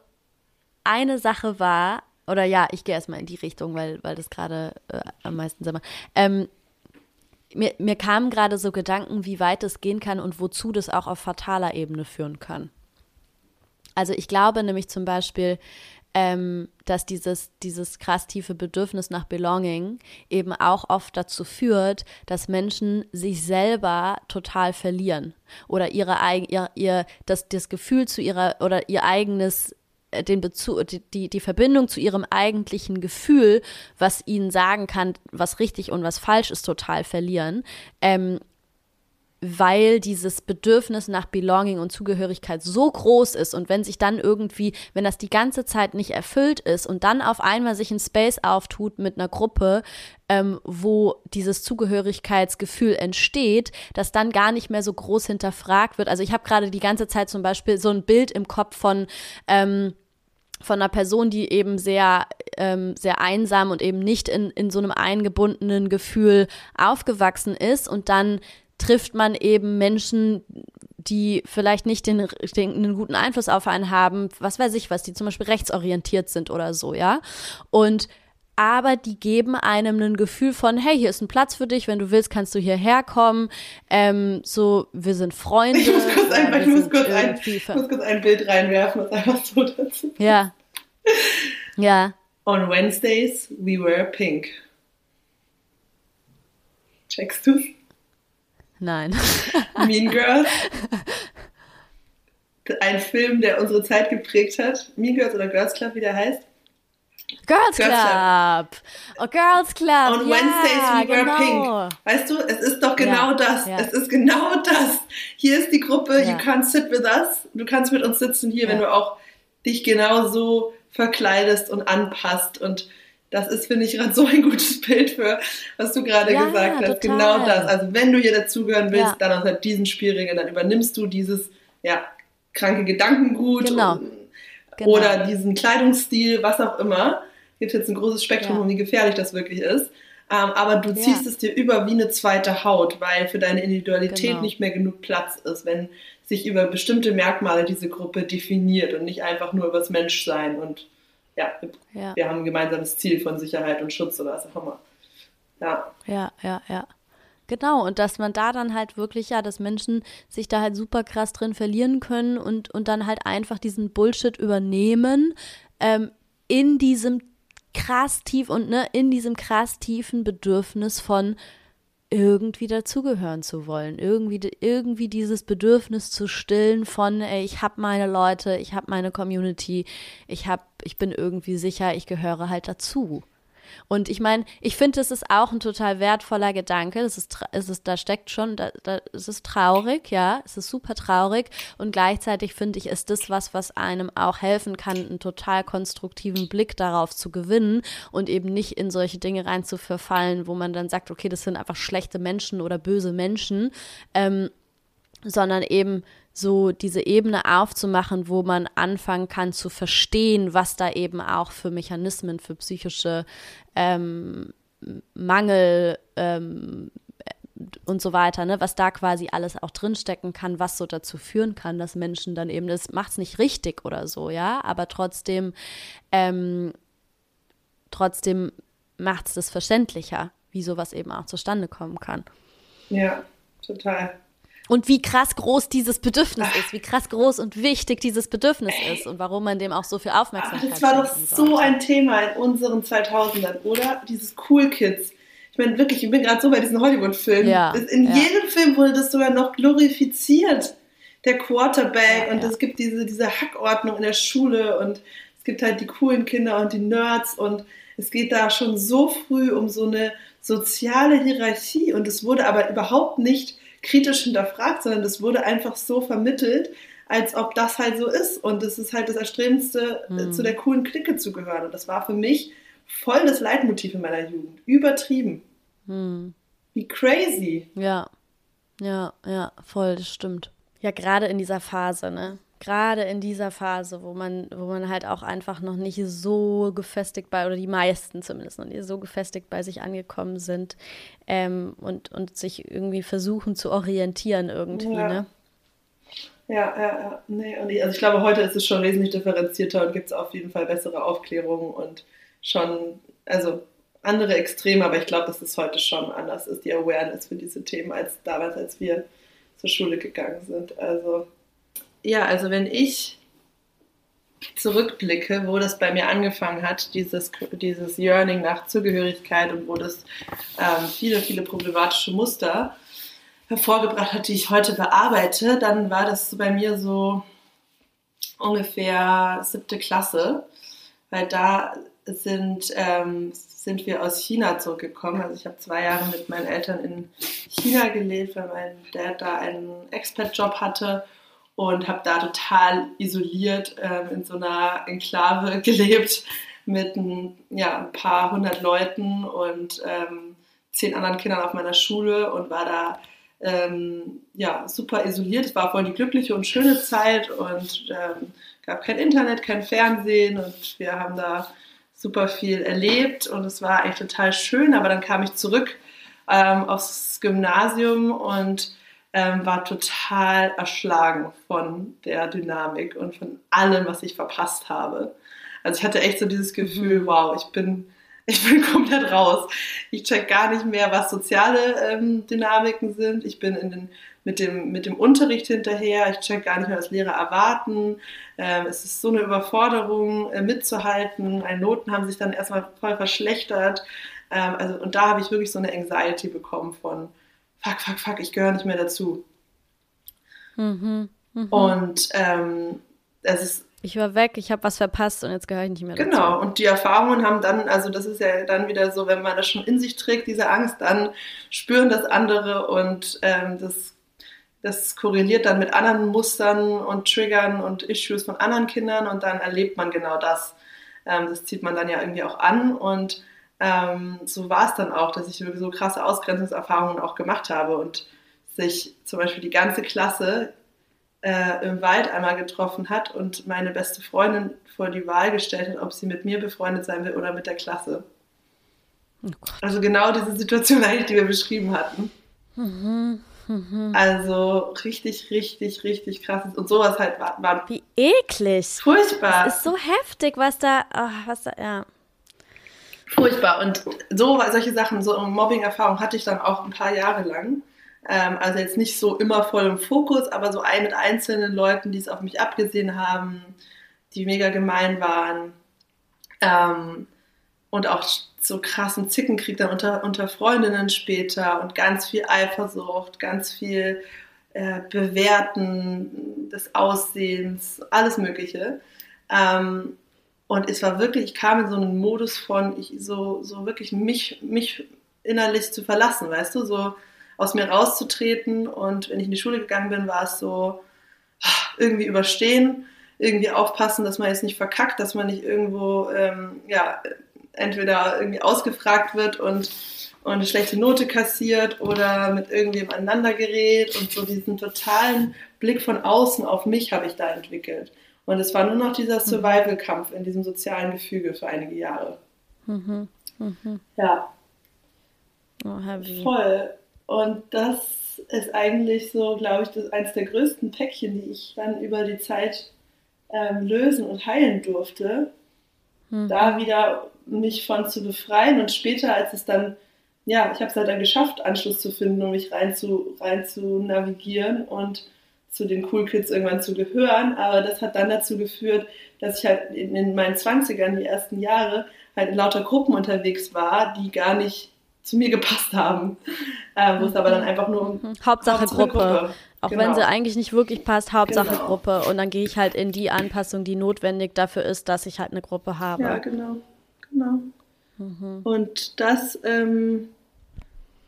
[SPEAKER 2] eine Sache war, oder ja, ich gehe erstmal in die Richtung, weil, weil das gerade äh, am meisten Sinn macht. Ähm, mir, mir kamen gerade so Gedanken, wie weit es gehen kann und wozu das auch auf fataler Ebene führen kann. Also ich glaube nämlich zum Beispiel, ähm, dass dieses, dieses krass tiefe Bedürfnis nach Belonging eben auch oft dazu führt, dass Menschen sich selber total verlieren oder ihre ihr, ihr das, das Gefühl zu ihrer oder ihr eigenes äh, den Bezug, die, die Verbindung zu ihrem eigentlichen Gefühl, was ihnen sagen kann, was richtig und was falsch ist, total verlieren. Ähm, weil dieses Bedürfnis nach Belonging und Zugehörigkeit so groß ist und wenn sich dann irgendwie, wenn das die ganze Zeit nicht erfüllt ist und dann auf einmal sich ein Space auftut mit einer Gruppe, ähm, wo dieses Zugehörigkeitsgefühl entsteht, dass dann gar nicht mehr so groß hinterfragt wird. Also ich habe gerade die ganze Zeit zum Beispiel so ein Bild im Kopf von ähm, von einer Person, die eben sehr, ähm, sehr einsam und eben nicht in, in so einem eingebundenen Gefühl aufgewachsen ist und dann trifft man eben Menschen, die vielleicht nicht den, den, einen guten Einfluss auf einen haben, was weiß ich was, die zum Beispiel rechtsorientiert sind oder so, ja. Und aber die geben einem ein Gefühl von, hey, hier ist ein Platz für dich, wenn du willst, kannst du hierher kommen. Ähm, so, wir sind Freunde.
[SPEAKER 1] Ich muss kurz, ein, ich muss kurz, ein, muss kurz ein Bild reinwerfen, was einfach so dazu
[SPEAKER 2] Ja. Ja.
[SPEAKER 1] On Wednesdays we wear pink. Checkst du's?
[SPEAKER 2] Nein.
[SPEAKER 1] mean [LAUGHS] Girls. Ein Film, der unsere Zeit geprägt hat. Mean Girls oder Girls Club, wie der heißt.
[SPEAKER 2] Girls, Girls Club. Club. Oh, Girls Club.
[SPEAKER 1] On ja, Wednesdays we wear genau. pink. Weißt du, es ist doch genau ja, das. Ja. Es ist genau das. Hier ist die Gruppe, you can't sit with us. Du kannst mit uns sitzen hier, wenn du auch dich genau so verkleidest und anpasst und das ist, finde ich, gerade so ein gutes Bild für, was du gerade ja, gesagt hast. Total. Genau das. Also wenn du hier dazugehören willst, ja. dann unter diesen Spielregeln, dann übernimmst du dieses, ja, kranke Gedankengut genau. Und, genau. oder diesen Kleidungsstil, was auch immer. Gibt jetzt ein großes Spektrum, ja. um wie gefährlich das wirklich ist. Ähm, aber du ziehst es dir über wie eine zweite Haut, weil für deine Individualität genau. nicht mehr genug Platz ist, wenn sich über bestimmte Merkmale diese Gruppe definiert und nicht einfach nur über das Menschsein und ja, ja, wir haben ein gemeinsames Ziel von Sicherheit und Schutz oder was auch immer. Ja.
[SPEAKER 2] Ja, ja, ja. Genau, und dass man da dann halt wirklich, ja, dass Menschen sich da halt super krass drin verlieren können und, und dann halt einfach diesen Bullshit übernehmen, ähm, in diesem krass tief und ne, in diesem krass tiefen Bedürfnis von irgendwie dazugehören zu wollen, irgendwie irgendwie dieses Bedürfnis zu stillen von ey, ich habe meine Leute, ich habe meine Community, ich habe ich bin irgendwie sicher, ich gehöre halt dazu. Und ich meine, ich finde, es ist auch ein total wertvoller Gedanke. Das ist, es ist, da steckt schon, da, da, es ist traurig, ja, es ist super traurig. Und gleichzeitig finde ich, ist das was, was einem auch helfen kann, einen total konstruktiven Blick darauf zu gewinnen und eben nicht in solche Dinge rein zu verfallen, wo man dann sagt, okay, das sind einfach schlechte Menschen oder böse Menschen, ähm, sondern eben so diese Ebene aufzumachen, wo man anfangen kann zu verstehen, was da eben auch für Mechanismen, für psychische ähm, Mangel ähm, und so weiter, ne, was da quasi alles auch drinstecken kann, was so dazu führen kann, dass Menschen dann eben, das macht es nicht richtig oder so, ja, aber trotzdem, ähm, trotzdem macht es das verständlicher, wie sowas eben auch zustande kommen kann.
[SPEAKER 1] Ja, total
[SPEAKER 2] und wie krass groß dieses Bedürfnis ist, wie krass groß und wichtig dieses Bedürfnis ist und warum man dem auch so viel Aufmerksamkeit
[SPEAKER 1] schenkt. Das war doch so ein Thema in unseren 2000ern, oder? Dieses Cool Kids. Ich meine, wirklich, ich bin gerade so bei diesen Hollywood-Filmen. Ja, in ja. jedem Film wurde das sogar noch glorifiziert. Der Quarterback ja, und es gibt diese, diese Hackordnung in der Schule und es gibt halt die coolen Kinder und die Nerds und es geht da schon so früh um so eine soziale Hierarchie und es wurde aber überhaupt nicht kritisch hinterfragt, sondern das wurde einfach so vermittelt, als ob das halt so ist. Und es ist halt das Erstrebendste, mhm. zu der coolen Clique zu gehören. Und das war für mich voll das Leitmotiv in meiner Jugend. Übertrieben. Mhm. Wie crazy.
[SPEAKER 2] Ja, ja, ja, voll, das stimmt. Ja, gerade in dieser Phase, ne? Gerade in dieser Phase, wo man, wo man halt auch einfach noch nicht so gefestigt bei, oder die meisten zumindest noch nicht so gefestigt bei sich angekommen sind ähm, und, und sich irgendwie versuchen zu orientieren irgendwie,
[SPEAKER 1] ja.
[SPEAKER 2] ne?
[SPEAKER 1] Ja, ja, ja. Nee, und ich, also ich glaube, heute ist es schon wesentlich differenzierter und gibt es auf jeden Fall bessere Aufklärung und schon, also andere Extreme, aber ich glaube, dass es heute schon anders ist, die Awareness für diese Themen, als damals, als wir zur Schule gegangen sind. Also ja, also wenn ich zurückblicke, wo das bei mir angefangen hat, dieses, dieses Yearning nach Zugehörigkeit und wo das ähm, viele, viele problematische Muster hervorgebracht hat, die ich heute bearbeite, dann war das bei mir so ungefähr siebte Klasse, weil da sind, ähm, sind wir aus China zurückgekommen. Also ich habe zwei Jahre mit meinen Eltern in China gelebt, weil mein Dad da einen Expat-Job hatte und habe da total isoliert ähm, in so einer Enklave [LAUGHS] gelebt mit ein, ja, ein paar hundert Leuten und ähm, zehn anderen Kindern auf meiner Schule und war da ähm, ja, super isoliert. Es war voll die glückliche und schöne Zeit und ähm, gab kein Internet, kein Fernsehen und wir haben da super viel erlebt und es war eigentlich total schön. Aber dann kam ich zurück ähm, aufs Gymnasium und ähm, war total erschlagen von der Dynamik und von allem, was ich verpasst habe. Also ich hatte echt so dieses Gefühl, mhm. wow, ich bin, [LAUGHS] ich bin komplett raus. Ich check gar nicht mehr, was soziale ähm, Dynamiken sind. Ich bin in den, mit, dem, mit dem Unterricht hinterher. Ich check gar nicht mehr, was Lehrer erwarten. Ähm, es ist so eine Überforderung, äh, mitzuhalten. Meine Noten haben sich dann erstmal voll verschlechtert. Ähm, also, und da habe ich wirklich so eine Anxiety bekommen von, fuck, fuck, fuck, ich gehöre nicht mehr dazu. Mhm, mh. Und ähm, es ist.
[SPEAKER 2] Ich war weg, ich habe was verpasst und jetzt gehöre ich nicht mehr
[SPEAKER 1] dazu. Genau, und die Erfahrungen haben dann, also das ist ja dann wieder so, wenn man das schon in sich trägt, diese Angst, dann spüren das andere und ähm, das, das korreliert dann mit anderen Mustern und Triggern und Issues von anderen Kindern und dann erlebt man genau das. ähm, das zieht man dann ja irgendwie auch an und ähm, so war es dann auch, dass ich so krasse Ausgrenzungserfahrungen auch gemacht habe und sich zum Beispiel die ganze Klasse äh, im Wald einmal getroffen hat und meine beste Freundin vor die Wahl gestellt hat, ob sie mit mir befreundet sein will oder mit der Klasse. Oh also genau diese Situation [LAUGHS] eigentlich, die wir beschrieben hatten. Mhm, mhm. Also richtig, richtig, richtig krass. Und sowas halt war. war
[SPEAKER 2] Wie eklig.
[SPEAKER 1] Furchtbar.
[SPEAKER 2] Es ist so heftig, was da, oh, was da, ja.
[SPEAKER 1] Furchtbar. Und so solche Sachen, so Mobbing-Erfahrung hatte ich dann auch ein paar Jahre lang. Ähm, also jetzt nicht so immer voll im Fokus, aber so ein mit einzelnen Leuten, die es auf mich abgesehen haben, die mega gemein waren. Ähm, und auch so krassen Zickenkrieg dann unter, unter Freundinnen später und ganz viel Eifersucht, ganz viel äh, Bewerten des Aussehens, alles Mögliche. Ähm, und es war wirklich, ich kam in so einen Modus von, ich so, so wirklich mich, mich innerlich zu verlassen, weißt du, so aus mir rauszutreten. Und wenn ich in die Schule gegangen bin, war es so, irgendwie überstehen, irgendwie aufpassen, dass man jetzt nicht verkackt, dass man nicht irgendwo, ähm, ja, entweder irgendwie ausgefragt wird und, und eine schlechte Note kassiert oder mit irgendwem aneinander gerät und so diesen totalen Blick von außen auf mich habe ich da entwickelt. Und es war nur noch dieser mhm. Survival-Kampf in diesem sozialen Gefüge für einige Jahre. Mhm. Mhm. Ja. Oh, Voll. Und das ist eigentlich so, glaube ich, das, eines der größten Päckchen, die ich dann über die Zeit ähm, lösen und heilen durfte. Mhm. Da wieder mich von zu befreien und später, als es dann, ja, ich habe es halt dann geschafft, Anschluss zu finden, um mich rein zu, rein zu navigieren und zu den Cool Kids irgendwann zu gehören, aber das hat dann dazu geführt, dass ich halt in, in meinen 20ern, die ersten Jahre, halt in lauter Gruppen unterwegs war, die gar nicht zu mir gepasst haben. Äh, wo es aber dann einfach nur um
[SPEAKER 2] mhm. Hauptsache, Hauptsache Gruppe. Gruppe. Auch genau. wenn sie eigentlich nicht wirklich passt, Hauptsache genau. Gruppe. Und dann gehe ich halt in die Anpassung, die notwendig dafür ist, dass ich halt eine Gruppe habe.
[SPEAKER 1] Ja, genau. Genau. Mhm. Und das, ähm,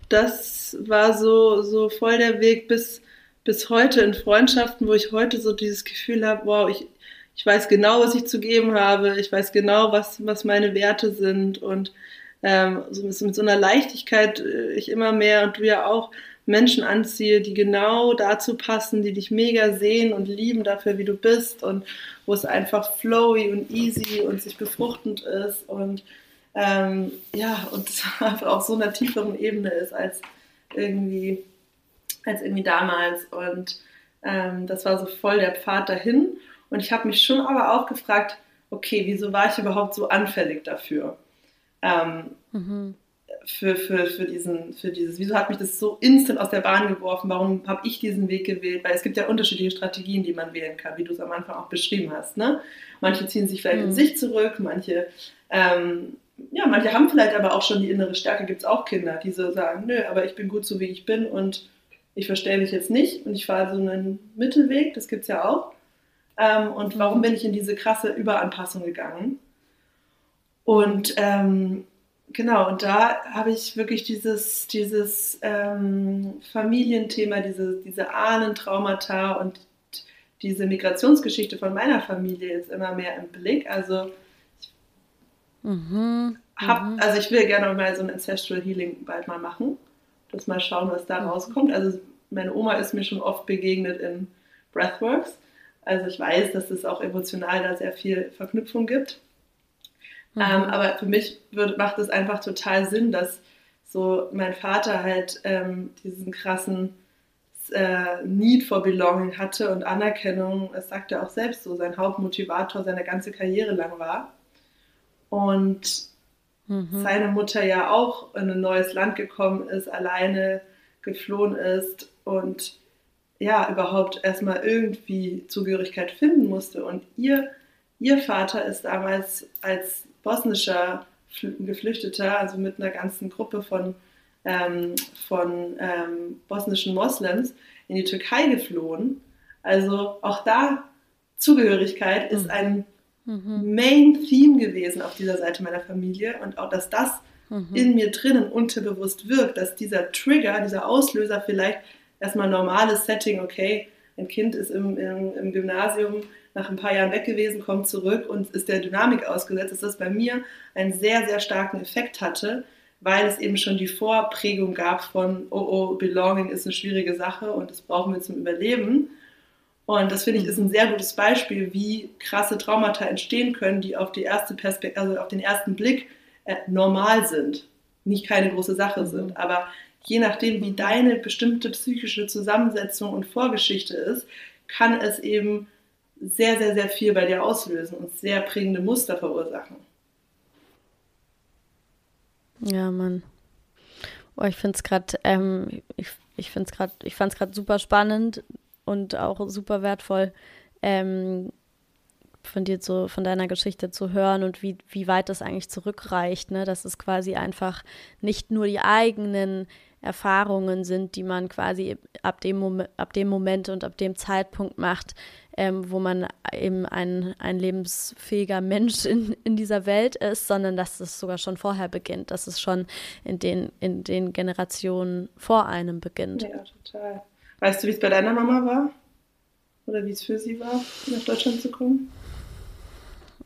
[SPEAKER 1] das war so, so voll der Weg bis bis heute in Freundschaften, wo ich heute so dieses Gefühl habe, wow, ich, ich weiß genau, was ich zu geben habe, ich weiß genau, was, was meine Werte sind und ähm, so mit so einer Leichtigkeit äh, ich immer mehr und du ja auch Menschen anziehe, die genau dazu passen, die dich mega sehen und lieben dafür, wie du bist und wo es einfach flowy und easy und sich befruchtend ist und ähm, ja, und [LAUGHS] es einfach auf so einer tieferen Ebene ist als irgendwie als irgendwie damals. Und ähm, das war so voll der Pfad dahin. Und ich habe mich schon aber auch gefragt, okay, wieso war ich überhaupt so anfällig dafür? Ähm, mhm. für, für, für, diesen, für dieses, wieso hat mich das so instant aus der Bahn geworfen? Warum habe ich diesen Weg gewählt? Weil es gibt ja unterschiedliche Strategien, die man wählen kann, wie du es am Anfang auch beschrieben hast. Ne? Manche ziehen sich vielleicht mhm. in sich zurück, manche ähm, ja, manche haben vielleicht aber auch schon die innere Stärke, gibt es auch Kinder, die so sagen, nö, aber ich bin gut so, wie ich bin und ich verstelle mich jetzt nicht und ich fahre so einen Mittelweg, das gibt es ja auch. Ähm, und warum bin ich in diese krasse Überanpassung gegangen? Und ähm, genau, und da habe ich wirklich dieses, dieses ähm, Familienthema, diese, diese Ahnentraumata und diese Migrationsgeschichte von meiner Familie jetzt immer mehr im Blick. Also ich, mhm, hab, mhm. also ich will gerne mal so ein Ancestral Healing bald mal machen das mal schauen, was da rauskommt. Also meine Oma ist mir schon oft begegnet in Breathworks. Also ich weiß, dass es auch emotional da sehr viel Verknüpfung gibt. Mhm. Ähm, aber für mich wird, macht es einfach total Sinn, dass so mein Vater halt ähm, diesen krassen äh, Need for Belonging hatte und Anerkennung, das sagt er auch selbst so, sein Hauptmotivator seine ganze Karriere lang war. Und mhm. seine Mutter ja auch in ein neues Land gekommen ist, alleine geflohen ist und ja, überhaupt erstmal irgendwie Zugehörigkeit finden musste. Und ihr, ihr Vater ist damals als bosnischer Geflüchteter, also mit einer ganzen Gruppe von, ähm, von ähm, bosnischen Moslems, in die Türkei geflohen. Also auch da Zugehörigkeit ist mhm. ein mhm. Main Theme gewesen auf dieser Seite meiner Familie und auch, dass das mhm. in mir drinnen unterbewusst wirkt, dass dieser Trigger, dieser Auslöser vielleicht erstmal normales Setting, okay, ein Kind ist im, im, im Gymnasium, nach ein paar Jahren weg gewesen, kommt zurück und ist der Dynamik ausgesetzt, dass das bei mir einen sehr, sehr starken Effekt hatte, weil es eben schon die Vorprägung gab von, oh, oh, Belonging ist eine schwierige Sache und das brauchen wir zum Überleben. Und das finde ich ist ein sehr gutes Beispiel, wie krasse Traumata entstehen können, die auf die erste Perspektive, also auf den ersten Blick äh, normal sind, nicht keine große Sache sind. Mhm. Aber je nachdem, wie deine bestimmte psychische Zusammensetzung und Vorgeschichte ist, kann es eben sehr, sehr, sehr viel bei dir auslösen und sehr prägende Muster verursachen.
[SPEAKER 2] Ja, Mann. Oh, ich finde es gerade, ähm, ich, ich finde es gerade, ich fand es gerade super spannend und auch super wertvoll, ähm, von dir zu, von deiner Geschichte zu hören und wie, wie weit das eigentlich zurückreicht, ne? Dass es quasi einfach nicht nur die eigenen Erfahrungen sind, die man quasi ab dem, Mom ab dem Moment und ab dem Zeitpunkt macht, ähm, wo man eben ein, ein lebensfähiger Mensch in, in dieser Welt ist, sondern dass es sogar schon vorher beginnt, dass es schon in den, in den Generationen vor einem beginnt.
[SPEAKER 1] Ja, total. Weißt du, wie es bei deiner Mama war? Oder wie es für sie war, nach Deutschland zu kommen?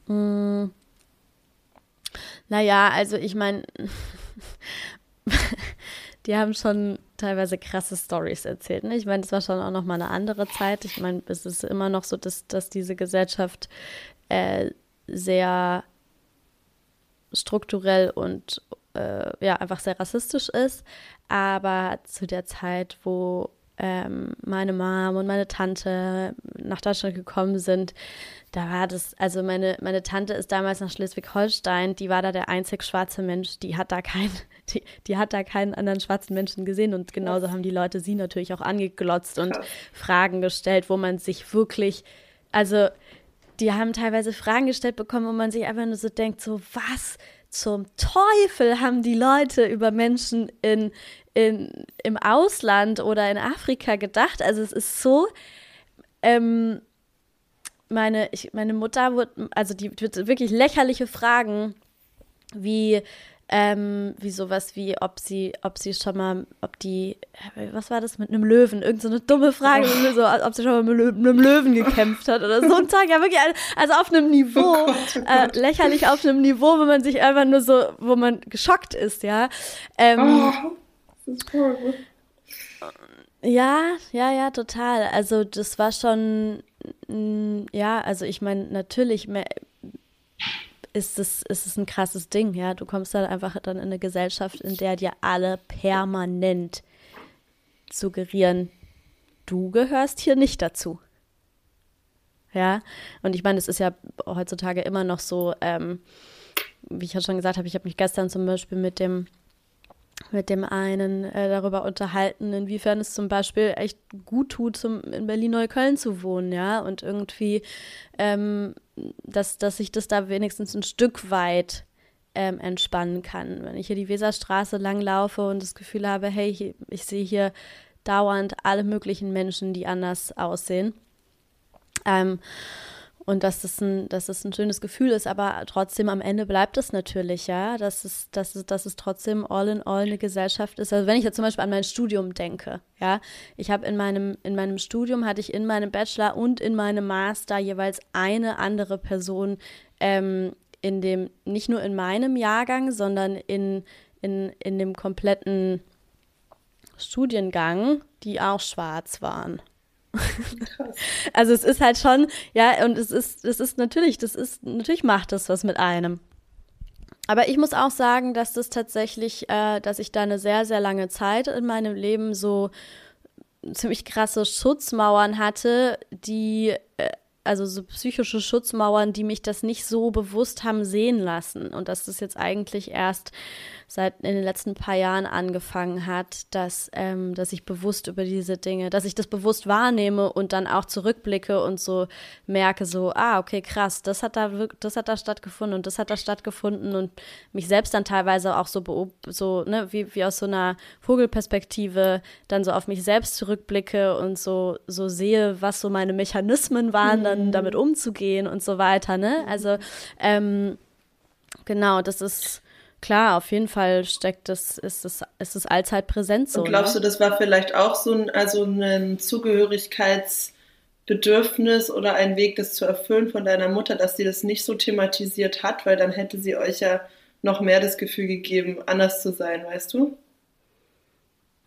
[SPEAKER 2] Mm. Naja, also ich meine, [LAUGHS] die haben schon teilweise krasse Stories erzählt. Ne? Ich meine, das war schon auch noch mal eine andere Zeit. Ich meine, es ist immer noch so, dass, dass diese Gesellschaft äh, sehr strukturell und äh, ja, einfach sehr rassistisch ist. Aber zu der Zeit, wo ähm, meine Mom und meine Tante nach Deutschland gekommen sind, da war das, also meine, meine Tante ist damals nach Schleswig-Holstein, die war da der einzig schwarze Mensch, die hat da kein, [LAUGHS] die, die hat da keinen anderen schwarzen Menschen gesehen und genauso haben die Leute sie natürlich auch angeglotzt und Fragen gestellt, wo man sich wirklich, also die haben teilweise Fragen gestellt bekommen, wo man sich einfach nur so denkt, so was zum Teufel haben die Leute über Menschen in, in, im Ausland oder in Afrika gedacht? Also es ist so, ähm, meine, ich, meine Mutter wird, also die wird wirklich lächerliche Fragen wie, ähm, wie sowas wie, ob sie, ob sie schon mal, ob die, was war das mit einem Löwen? Irgend so eine dumme Frage, oh. so, ob sie schon mal mit einem Löwen [LAUGHS] gekämpft hat oder so ein Tag. Ja, wirklich, also auf einem Niveau, oh Gott, oh Gott. Äh, lächerlich auf einem Niveau, wo man sich einfach nur so, wo man geschockt ist, ja. Ähm, oh, das ist horrible. Ja, ja, ja, total. Also das war schon, mm, ja, also ich meine, natürlich ist es, ist es ein krasses Ding, ja. Du kommst dann einfach dann in eine Gesellschaft, in der dir alle permanent suggerieren, du gehörst hier nicht dazu. Ja, und ich meine, es ist ja heutzutage immer noch so, ähm, wie ich ja schon gesagt habe, ich habe mich gestern zum Beispiel mit dem mit dem einen äh, darüber unterhalten, inwiefern es zum Beispiel echt gut tut, zum, in Berlin-Neukölln zu wohnen, ja, und irgendwie, ähm, dass, dass ich das da wenigstens ein Stück weit ähm, entspannen kann. Wenn ich hier die Weserstraße lang laufe und das Gefühl habe, hey, ich, ich sehe hier dauernd alle möglichen Menschen, die anders aussehen. Ähm, und dass es ein, dass es ein schönes Gefühl ist, aber trotzdem am Ende bleibt es natürlich, ja, dass es, dass es, dass es trotzdem all in all eine Gesellschaft ist. Also wenn ich jetzt zum Beispiel an mein Studium denke, ja, ich habe in meinem, in meinem Studium hatte ich in meinem Bachelor und in meinem Master jeweils eine andere Person ähm, in dem, nicht nur in meinem Jahrgang, sondern in, in, in dem kompletten Studiengang, die auch schwarz waren. [LAUGHS] also es ist halt schon, ja, und es ist, es ist natürlich, das ist, natürlich macht das was mit einem. Aber ich muss auch sagen, dass das tatsächlich, äh, dass ich da eine sehr, sehr lange Zeit in meinem Leben so ziemlich krasse Schutzmauern hatte, die äh, also so psychische Schutzmauern, die mich das nicht so bewusst haben sehen lassen. Und dass das jetzt eigentlich erst seit in den letzten paar Jahren angefangen hat, dass, ähm, dass ich bewusst über diese Dinge, dass ich das bewusst wahrnehme und dann auch zurückblicke und so merke, so, ah, okay, krass, das hat da das hat da stattgefunden und das hat da stattgefunden und mich selbst dann teilweise auch so so, ne, wie, wie aus so einer Vogelperspektive dann so auf mich selbst zurückblicke und so, so sehe, was so meine Mechanismen waren, mhm. dann damit umzugehen und so weiter, ne? Also, ähm, genau, das ist Klar, auf jeden Fall steckt das, ist es, ist es allzeit präsent so.
[SPEAKER 1] Und glaubst ne? du, das war vielleicht auch so ein, also ein Zugehörigkeits, Bedürfnis oder ein Weg, das zu erfüllen von deiner Mutter, dass sie das nicht so thematisiert hat, weil dann hätte sie euch ja noch mehr das Gefühl gegeben, anders zu sein, weißt du?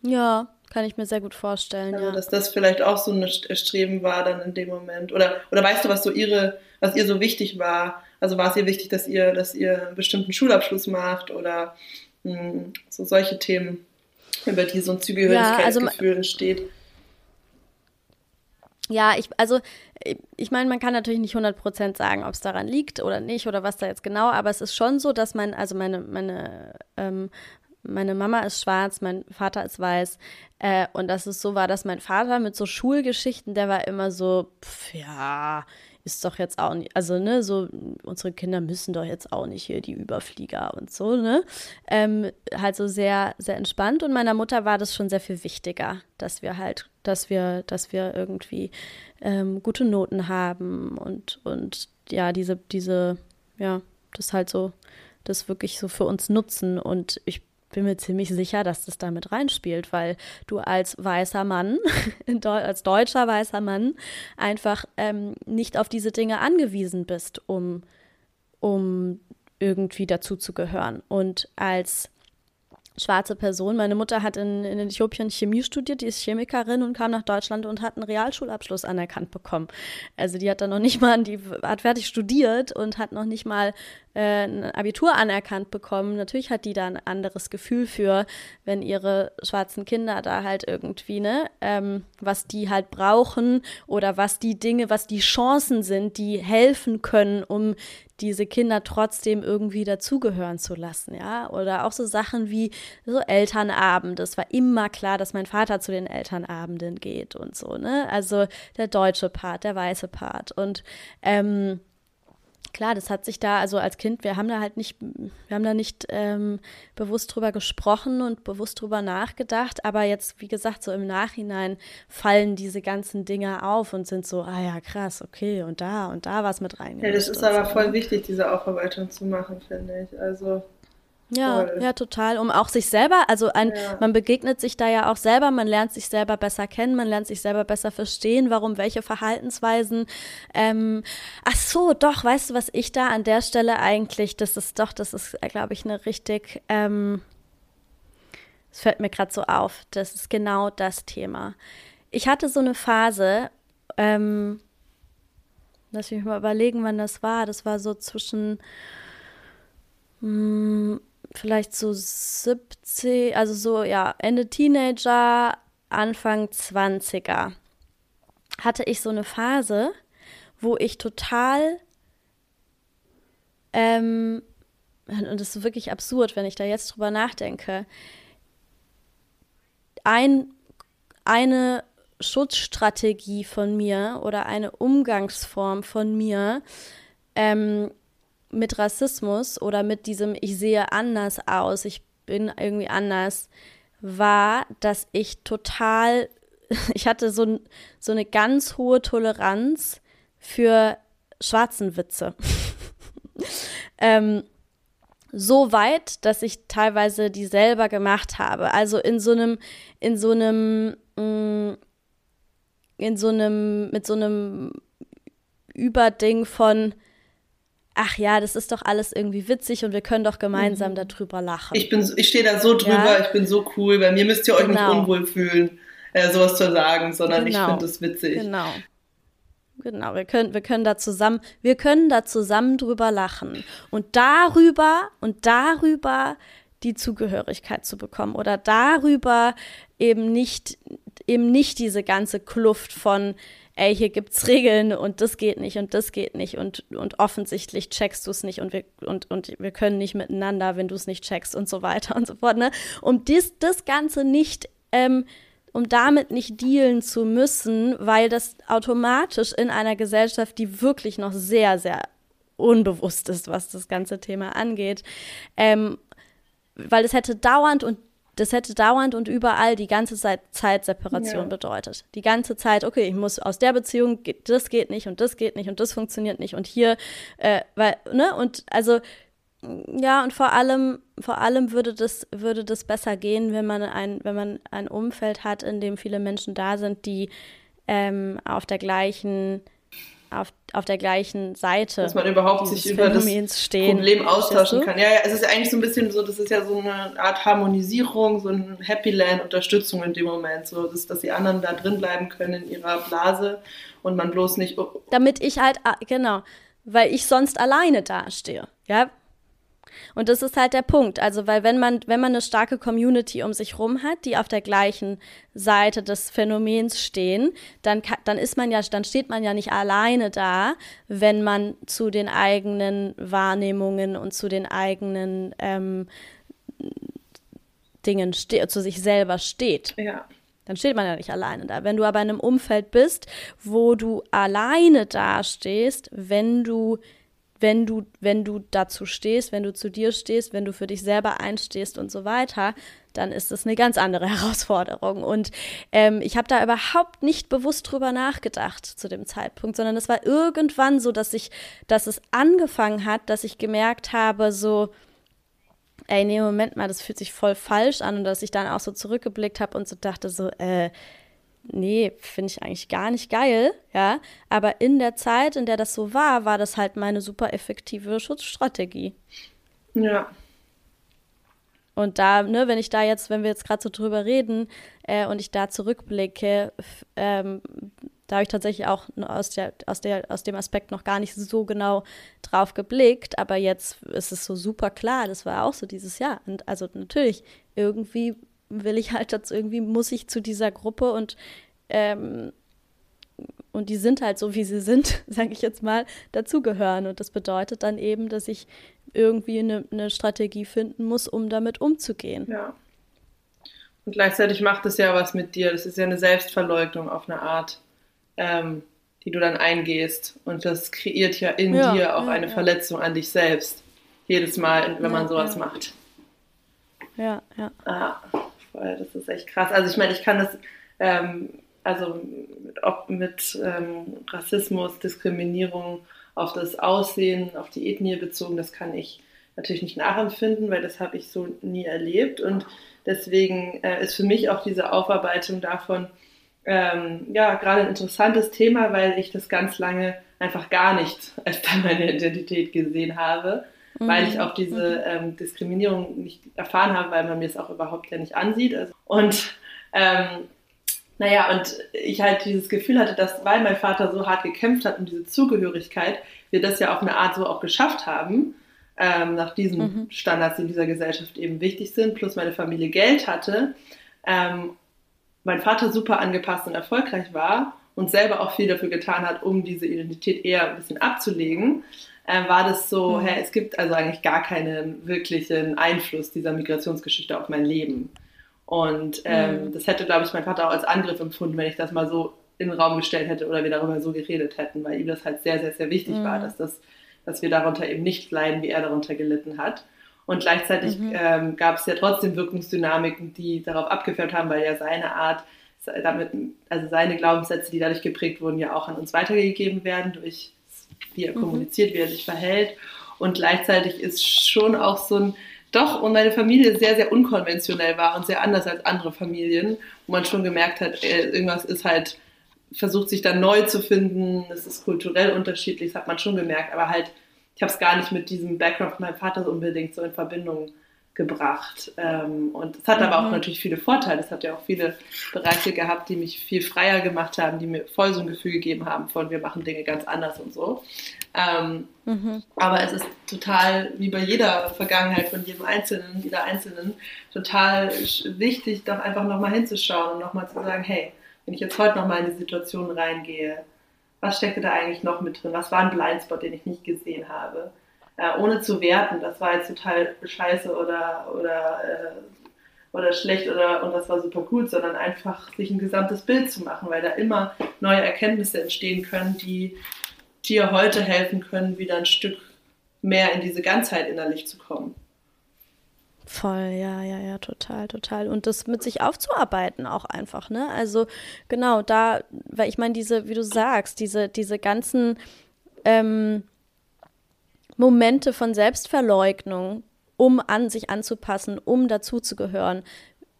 [SPEAKER 2] Ja, kann ich mir sehr gut vorstellen.
[SPEAKER 1] Also,
[SPEAKER 2] ja.
[SPEAKER 1] dass das vielleicht auch so ein Streben war dann in dem Moment. Oder, oder weißt du, was so ihre, was ihr so wichtig war? Also war es ihr wichtig, dass ihr, dass ihr einen bestimmten Schulabschluss macht oder mh, hm, so solche Themen, über die so ein Zugehörigkeitsgefühl ja, also, entsteht?
[SPEAKER 2] Ja, ich, also ich meine, man kann natürlich nicht 100% sagen, ob es daran liegt oder nicht oder was da jetzt genau, aber es ist schon so, dass mein, also meine, meine, ähm, meine Mama ist schwarz, mein Vater ist weiß äh, und dass es so war, dass mein Vater mit so Schulgeschichten, der war immer so, pf, ja, ist doch jetzt auch nicht, also ne, so unsere Kinder müssen doch jetzt auch nicht hier die Überflieger und so, ne? Ähm, halt so sehr, sehr entspannt und meiner Mutter war das schon sehr viel wichtiger, dass wir halt, dass wir, dass wir irgendwie ähm, gute Noten haben und, und ja, diese, diese, ja, das halt so, das wirklich so für uns nutzen und ich bin mir ziemlich sicher, dass das damit reinspielt, weil du als weißer Mann, [LAUGHS] als deutscher weißer Mann, einfach ähm, nicht auf diese Dinge angewiesen bist, um, um irgendwie dazu zu gehören. Und als schwarze Person. Meine Mutter hat in, in Äthiopien Chemie studiert, die ist Chemikerin und kam nach Deutschland und hat einen Realschulabschluss anerkannt bekommen. Also die hat dann noch nicht mal, die hat fertig studiert und hat noch nicht mal ein Abitur anerkannt bekommen. Natürlich hat die da ein anderes Gefühl für, wenn ihre schwarzen Kinder da halt irgendwie, ne, ähm, was die halt brauchen oder was die Dinge, was die Chancen sind, die helfen können, um diese Kinder trotzdem irgendwie dazugehören zu lassen, ja. Oder auch so Sachen wie so Elternabend. Es war immer klar, dass mein Vater zu den Elternabenden geht und so, ne? Also der deutsche Part, der weiße Part. Und ähm, klar, das hat sich da, also als Kind, wir haben da halt nicht, wir haben da nicht ähm, bewusst drüber gesprochen und bewusst drüber nachgedacht, aber jetzt, wie gesagt, so im Nachhinein fallen diese ganzen Dinge auf und sind so, ah ja, krass, okay, und da und da was mit rein.
[SPEAKER 1] Ja, das ist aber so. voll ne? wichtig, diese Aufarbeitung zu machen, finde ich. Also
[SPEAKER 2] ja, Voll. ja, total. Um auch sich selber, also ein, ja. man begegnet sich da ja auch selber, man lernt sich selber besser kennen, man lernt sich selber besser verstehen, warum welche Verhaltensweisen. Ähm, ach so, doch, weißt du, was ich da an der Stelle eigentlich, das ist doch, das ist, glaube ich, eine richtig, ähm, es fällt mir gerade so auf, das ist genau das Thema. Ich hatte so eine Phase, ähm, lass mich mal überlegen, wann das war. Das war so zwischen hm, vielleicht so 17, also so, ja, Ende Teenager, Anfang 20er, hatte ich so eine Phase, wo ich total, ähm, und das ist wirklich absurd, wenn ich da jetzt drüber nachdenke, ein, eine Schutzstrategie von mir oder eine Umgangsform von mir ähm, mit Rassismus oder mit diesem Ich sehe anders aus, ich bin irgendwie anders, war, dass ich total, [LAUGHS] ich hatte so, so eine ganz hohe Toleranz für schwarzen Witze. [LAUGHS] ähm, so weit, dass ich teilweise die selber gemacht habe. Also in so einem, in so einem, mm, in so einem, mit so einem Überding von, ach ja, das ist doch alles irgendwie witzig und wir können doch gemeinsam mhm. darüber lachen.
[SPEAKER 1] Ich bin, ich stehe da so drüber, ja? ich bin so cool, bei mir müsst ihr euch genau. nicht unwohl fühlen, äh, sowas zu sagen, sondern genau. ich finde es witzig.
[SPEAKER 2] Genau. Genau, wir können, wir können da zusammen, wir können da zusammen drüber lachen und darüber und darüber die Zugehörigkeit zu bekommen oder darüber eben nicht, eben nicht diese ganze Kluft von, ey, hier gibt's Regeln und das geht nicht und das geht nicht und, und offensichtlich checkst du es nicht und wir, und, und wir können nicht miteinander, wenn du es nicht checkst und so weiter und so fort. Ne? Um dies, das Ganze nicht, ähm, um damit nicht dealen zu müssen, weil das automatisch in einer Gesellschaft, die wirklich noch sehr, sehr unbewusst ist, was das ganze Thema angeht, ähm, weil es hätte dauernd und das hätte dauernd und überall die ganze Zeit Zeitseparation ja. bedeutet. Die ganze Zeit, okay, ich muss aus der Beziehung, das geht nicht und das geht nicht und das funktioniert nicht und hier, äh, weil, ne, und also, ja, und vor allem, vor allem würde das, würde das besser gehen, wenn man ein, wenn man ein Umfeld hat, in dem viele Menschen da sind, die ähm, auf der gleichen auf, auf der gleichen Seite.
[SPEAKER 1] Dass man überhaupt sich über Phänomens das stehen. Problem austauschen kann. Ja, ja, es ist ja eigentlich so ein bisschen so, das ist ja so eine Art Harmonisierung, so ein Happy Land, Unterstützung in dem Moment, so dass, dass die anderen da drin bleiben können in ihrer Blase und man bloß nicht.
[SPEAKER 2] Damit ich halt, ah, genau, weil ich sonst alleine dastehe. Ja, und das ist halt der Punkt. Also, weil wenn man, wenn man eine starke Community um sich rum hat, die auf der gleichen Seite des Phänomens stehen, dann, dann ist man ja, dann steht man ja nicht alleine da, wenn man zu den eigenen Wahrnehmungen und zu den eigenen ähm, Dingen steht, zu sich selber steht.
[SPEAKER 1] Ja.
[SPEAKER 2] Dann steht man ja nicht alleine da. Wenn du aber in einem Umfeld bist, wo du alleine dastehst, wenn du wenn du, wenn du dazu stehst, wenn du zu dir stehst, wenn du für dich selber einstehst und so weiter, dann ist das eine ganz andere [LAUGHS] Herausforderung. Und ähm, ich habe da überhaupt nicht bewusst drüber nachgedacht zu dem Zeitpunkt, sondern es war irgendwann so, dass ich, dass es angefangen hat, dass ich gemerkt habe, so, ey, nee, Moment mal, das fühlt sich voll falsch an und dass ich dann auch so zurückgeblickt habe und so dachte so, äh, nee, finde ich eigentlich gar nicht geil, ja. Aber in der Zeit, in der das so war, war das halt meine super effektive Schutzstrategie.
[SPEAKER 1] Ja.
[SPEAKER 2] Und da, ne, wenn ich da jetzt, wenn wir jetzt gerade so drüber reden äh, und ich da zurückblicke, ähm, da habe ich tatsächlich auch aus, der, aus, der, aus dem Aspekt noch gar nicht so genau drauf geblickt, aber jetzt ist es so super klar, das war auch so dieses Jahr. Und also natürlich, irgendwie will ich halt dazu irgendwie, muss ich zu dieser Gruppe und ähm, und die sind halt so, wie sie sind, [LAUGHS] sage ich jetzt mal, dazugehören. Und das bedeutet dann eben, dass ich irgendwie eine, eine Strategie finden muss, um damit umzugehen.
[SPEAKER 1] Ja. Und gleichzeitig macht es ja was mit dir. Das ist ja eine Selbstverleugnung auf eine Art, ähm, die du dann eingehst. Und das kreiert ja in ja, dir auch ja, eine ja. Verletzung an dich selbst. Jedes Mal, wenn man sowas macht.
[SPEAKER 2] Ja, ja.
[SPEAKER 1] Ah das ist echt krass. Also ich meine, ich kann das, ähm, also ob mit ähm, Rassismus, Diskriminierung auf das Aussehen, auf die Ethnie bezogen, das kann ich natürlich nicht nachempfinden, weil das habe ich so nie erlebt. Und deswegen äh, ist für mich auch diese Aufarbeitung davon, ähm, ja, gerade ein interessantes Thema, weil ich das ganz lange einfach gar nicht als Teil meiner Identität gesehen habe mhm. weil ich auch diese mhm. ähm, Diskriminierung nicht erfahren habe, weil man mir es auch überhaupt ja nicht ansieht. Also, und ähm, naja, und ich halt dieses Gefühl hatte, dass, weil mein Vater so hart gekämpft hat um diese Zugehörigkeit, wir das ja auf eine Art so auch geschafft haben, ähm, nach diesen mhm. Standards, die in dieser Gesellschaft eben wichtig sind, plus meine Familie Geld hatte, ähm, mein Vater super angepasst und erfolgreich war und selber auch viel dafür getan hat, um diese Identität eher ein bisschen abzulegen, äh, war das so, mhm. hey, es gibt also eigentlich gar keinen wirklichen Einfluss dieser Migrationsgeschichte auf mein Leben. Und ähm, mhm. das hätte, glaube ich, mein Vater auch als Angriff empfunden, wenn ich das mal so in den Raum gestellt hätte oder wir darüber so geredet hätten, weil ihm das halt sehr, sehr, sehr wichtig mhm. war, dass, das, dass wir darunter eben nicht leiden, wie er darunter gelitten hat. Und gleichzeitig mhm. ähm, gab es ja trotzdem Wirkungsdynamiken, die darauf abgefärbt haben, weil ja seine Art, damit, also seine Glaubenssätze, die dadurch geprägt wurden, ja auch an uns weitergegeben werden durch wie er mhm. kommuniziert, wie er sich verhält. Und gleichzeitig ist schon auch so ein, doch, und meine Familie sehr, sehr unkonventionell war und sehr anders als andere Familien, wo man schon gemerkt hat, äh, irgendwas ist halt, versucht sich dann neu zu finden, es ist kulturell unterschiedlich, das hat man schon gemerkt, aber halt, ich habe es gar nicht mit diesem Background von meinem Vater so unbedingt so in Verbindung gebracht. Ähm, und es hat mhm. aber auch mhm. natürlich viele Vorteile. Es hat ja auch viele Bereiche gehabt, die mich viel freier gemacht haben, die mir voll so ein Gefühl gegeben haben von, wir machen Dinge ganz anders und so. Ähm, mhm. Aber es ist total, wie bei jeder Vergangenheit von jedem Einzelnen, jeder Einzelnen, total wichtig, doch einfach nochmal hinzuschauen und nochmal zu sagen, hey, wenn ich jetzt heute nochmal in die Situation reingehe, was steckte da eigentlich noch mit drin? Was war ein Blindspot, den ich nicht gesehen habe? Äh, ohne zu werten, das war jetzt total scheiße oder, oder, äh, oder schlecht oder und das war super gut, sondern einfach sich ein gesamtes Bild zu machen, weil da immer neue Erkenntnisse entstehen können, die dir heute helfen können, wieder ein Stück mehr in diese Ganzheit innerlich zu kommen.
[SPEAKER 2] Voll, ja, ja, ja, total, total. Und das mit sich aufzuarbeiten auch einfach, ne? Also genau, da, weil ich meine, diese, wie du sagst, diese, diese ganzen ähm, Momente von Selbstverleugnung, um an sich anzupassen, um dazuzugehören.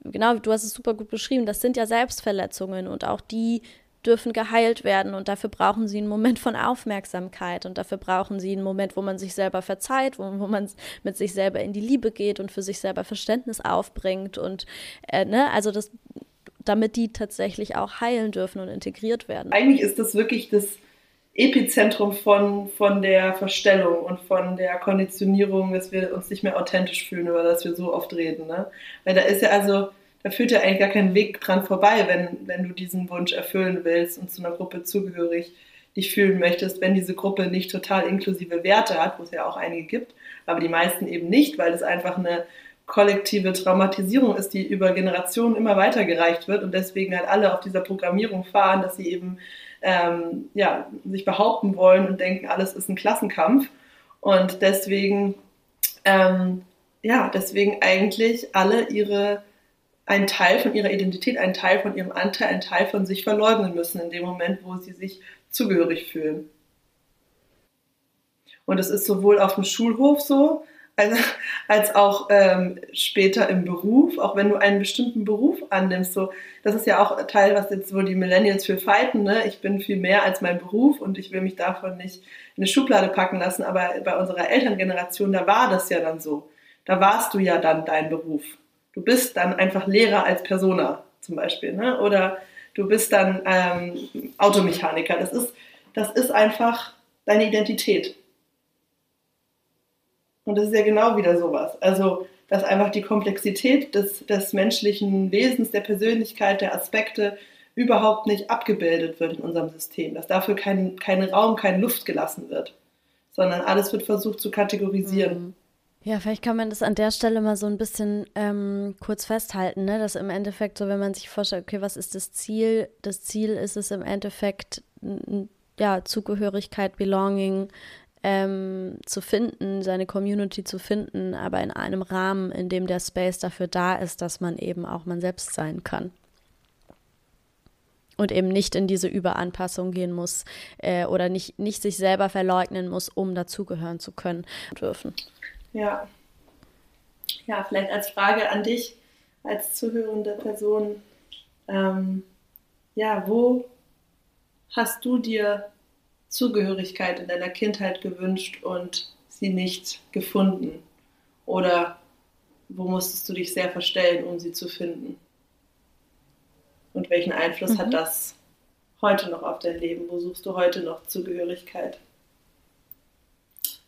[SPEAKER 2] Genau, du hast es super gut beschrieben, das sind ja Selbstverletzungen und auch die dürfen geheilt werden und dafür brauchen sie einen Moment von Aufmerksamkeit und dafür brauchen sie einen Moment, wo man sich selber verzeiht, wo, wo man mit sich selber in die Liebe geht und für sich selber Verständnis aufbringt und äh, ne, also das, damit die tatsächlich auch heilen dürfen und integriert werden.
[SPEAKER 1] Eigentlich ist das wirklich das Epizentrum von, von der Verstellung und von der Konditionierung, dass wir uns nicht mehr authentisch fühlen oder dass wir so oft reden. Ne? Weil da ist ja also da führt ja eigentlich gar kein Weg dran vorbei, wenn, wenn du diesen Wunsch erfüllen willst und zu einer Gruppe zugehörig dich fühlen möchtest, wenn diese Gruppe nicht total inklusive Werte hat, wo es ja auch einige gibt, aber die meisten eben nicht, weil es einfach eine kollektive Traumatisierung ist, die über Generationen immer weitergereicht wird und deswegen halt alle auf dieser Programmierung fahren, dass sie eben ähm, ja, sich behaupten wollen und denken, alles ist ein Klassenkampf. Und deswegen, ähm, ja, deswegen eigentlich alle ihre einen Teil von ihrer Identität, einen Teil von ihrem Anteil, einen Teil von sich verleugnen müssen in dem Moment, wo sie sich zugehörig fühlen. Und es ist sowohl auf dem Schulhof so, als, als auch ähm, später im Beruf, auch wenn du einen bestimmten Beruf annimmst. So, das ist ja auch Teil, was jetzt so die Millennials für fighten. Ne? Ich bin viel mehr als mein Beruf und ich will mich davon nicht in eine Schublade packen lassen. Aber bei unserer Elterngeneration, da war das ja dann so. Da warst du ja dann dein Beruf. Du bist dann einfach Lehrer als Persona zum Beispiel, ne? oder du bist dann ähm, Automechaniker. Das ist, das ist einfach deine Identität. Und das ist ja genau wieder sowas. Also, dass einfach die Komplexität des, des menschlichen Wesens, der Persönlichkeit, der Aspekte überhaupt nicht abgebildet wird in unserem System. Dass dafür kein, kein Raum, keine Luft gelassen wird, sondern alles wird versucht zu kategorisieren. Mhm.
[SPEAKER 2] Ja, vielleicht kann man das an der Stelle mal so ein bisschen ähm, kurz festhalten, ne? dass im Endeffekt so, wenn man sich vorstellt, okay, was ist das Ziel? Das Ziel ist es im Endeffekt, ja, Zugehörigkeit, Belonging ähm, zu finden, seine Community zu finden, aber in einem Rahmen, in dem der Space dafür da ist, dass man eben auch man selbst sein kann und eben nicht in diese Überanpassung gehen muss äh, oder nicht, nicht sich selber verleugnen muss, um dazugehören zu können dürfen.
[SPEAKER 1] Ja. Ja, vielleicht als Frage an dich als zuhörende Person. Ähm, ja, wo hast du dir Zugehörigkeit in deiner Kindheit gewünscht und sie nicht gefunden? Oder wo musstest du dich sehr verstellen, um sie zu finden? Und welchen Einfluss mhm. hat das heute noch auf dein Leben? Wo suchst du heute noch Zugehörigkeit?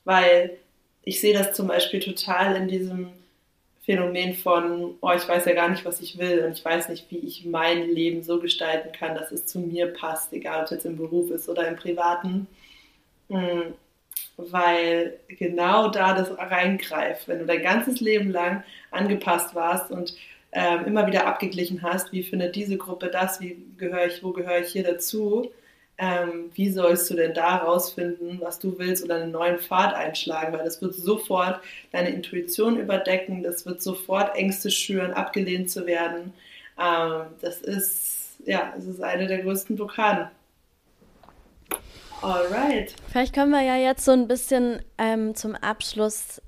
[SPEAKER 1] Weil ich sehe das zum Beispiel total in diesem Phänomen von, oh, ich weiß ja gar nicht, was ich will und ich weiß nicht, wie ich mein Leben so gestalten kann, dass es zu mir passt, egal ob es jetzt im Beruf ist oder im Privaten. Hm, weil genau da das reingreift, wenn du dein ganzes Leben lang angepasst warst und ähm, immer wieder abgeglichen hast, wie findet diese Gruppe das, wie gehöre ich, wo gehöre ich hier dazu, ähm, wie sollst du denn da rausfinden, was du willst oder einen neuen Pfad einschlagen, weil das wird sofort deine Intuition überdecken, das wird sofort Ängste schüren, abgelehnt zu werden. Ähm, das ist, ja, es ist eine der größten Blockaden. Alright.
[SPEAKER 2] Vielleicht können wir ja jetzt so ein bisschen ähm, zum Abschluss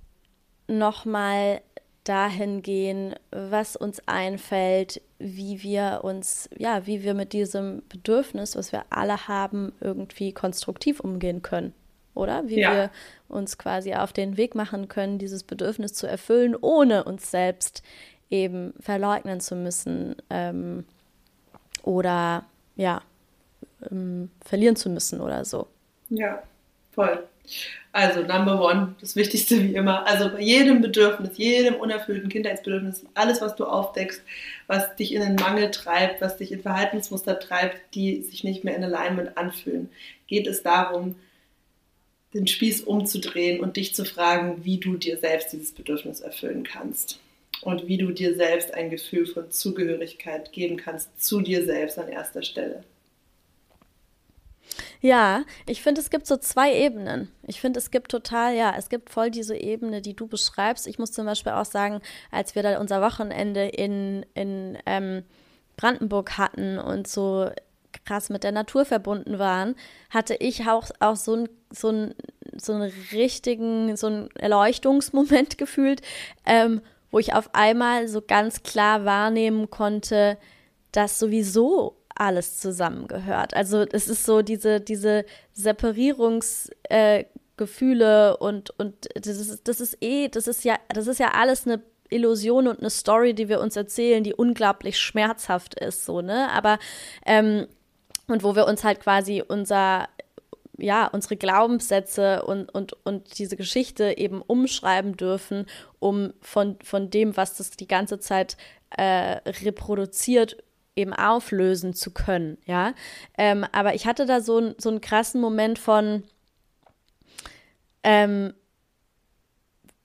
[SPEAKER 2] nochmal dahin gehen, was uns einfällt, wie wir uns, ja, wie wir mit diesem Bedürfnis, was wir alle haben, irgendwie konstruktiv umgehen können. Oder? Wie ja. wir uns quasi auf den Weg machen können, dieses Bedürfnis zu erfüllen, ohne uns selbst eben verleugnen zu müssen ähm, oder ja, ähm, verlieren zu müssen oder so.
[SPEAKER 1] Ja, voll. Also Number One, das Wichtigste wie immer. Also bei jedem Bedürfnis, jedem unerfüllten Kindheitsbedürfnis, alles, was du aufdeckst, was dich in den Mangel treibt, was dich in Verhaltensmuster treibt, die sich nicht mehr in Alignment anfühlen, geht es darum, den Spieß umzudrehen und dich zu fragen, wie du dir selbst dieses Bedürfnis erfüllen kannst. Und wie du dir selbst ein Gefühl von Zugehörigkeit geben kannst, zu dir selbst an erster Stelle.
[SPEAKER 2] Ja, ich finde, es gibt so zwei Ebenen. Ich finde, es gibt total, ja, es gibt voll diese Ebene, die du beschreibst. Ich muss zum Beispiel auch sagen, als wir da unser Wochenende in, in ähm, Brandenburg hatten und so krass mit der Natur verbunden waren, hatte ich auch, auch so, ein, so, so einen richtigen, so einen Erleuchtungsmoment [LAUGHS] gefühlt, ähm, wo ich auf einmal so ganz klar wahrnehmen konnte, dass sowieso alles zusammengehört. Also es ist so diese, diese Separierungsgefühle äh, und, und das ist, das ist eh, das ist ja, das ist ja alles eine Illusion und eine Story, die wir uns erzählen, die unglaublich schmerzhaft ist, so, ne? Aber ähm, und wo wir uns halt quasi unser ja, unsere Glaubenssätze und, und, und diese Geschichte eben umschreiben dürfen, um von, von dem, was das die ganze Zeit äh, reproduziert, eben auflösen zu können, ja. Ähm, aber ich hatte da so, so einen krassen Moment von, ähm,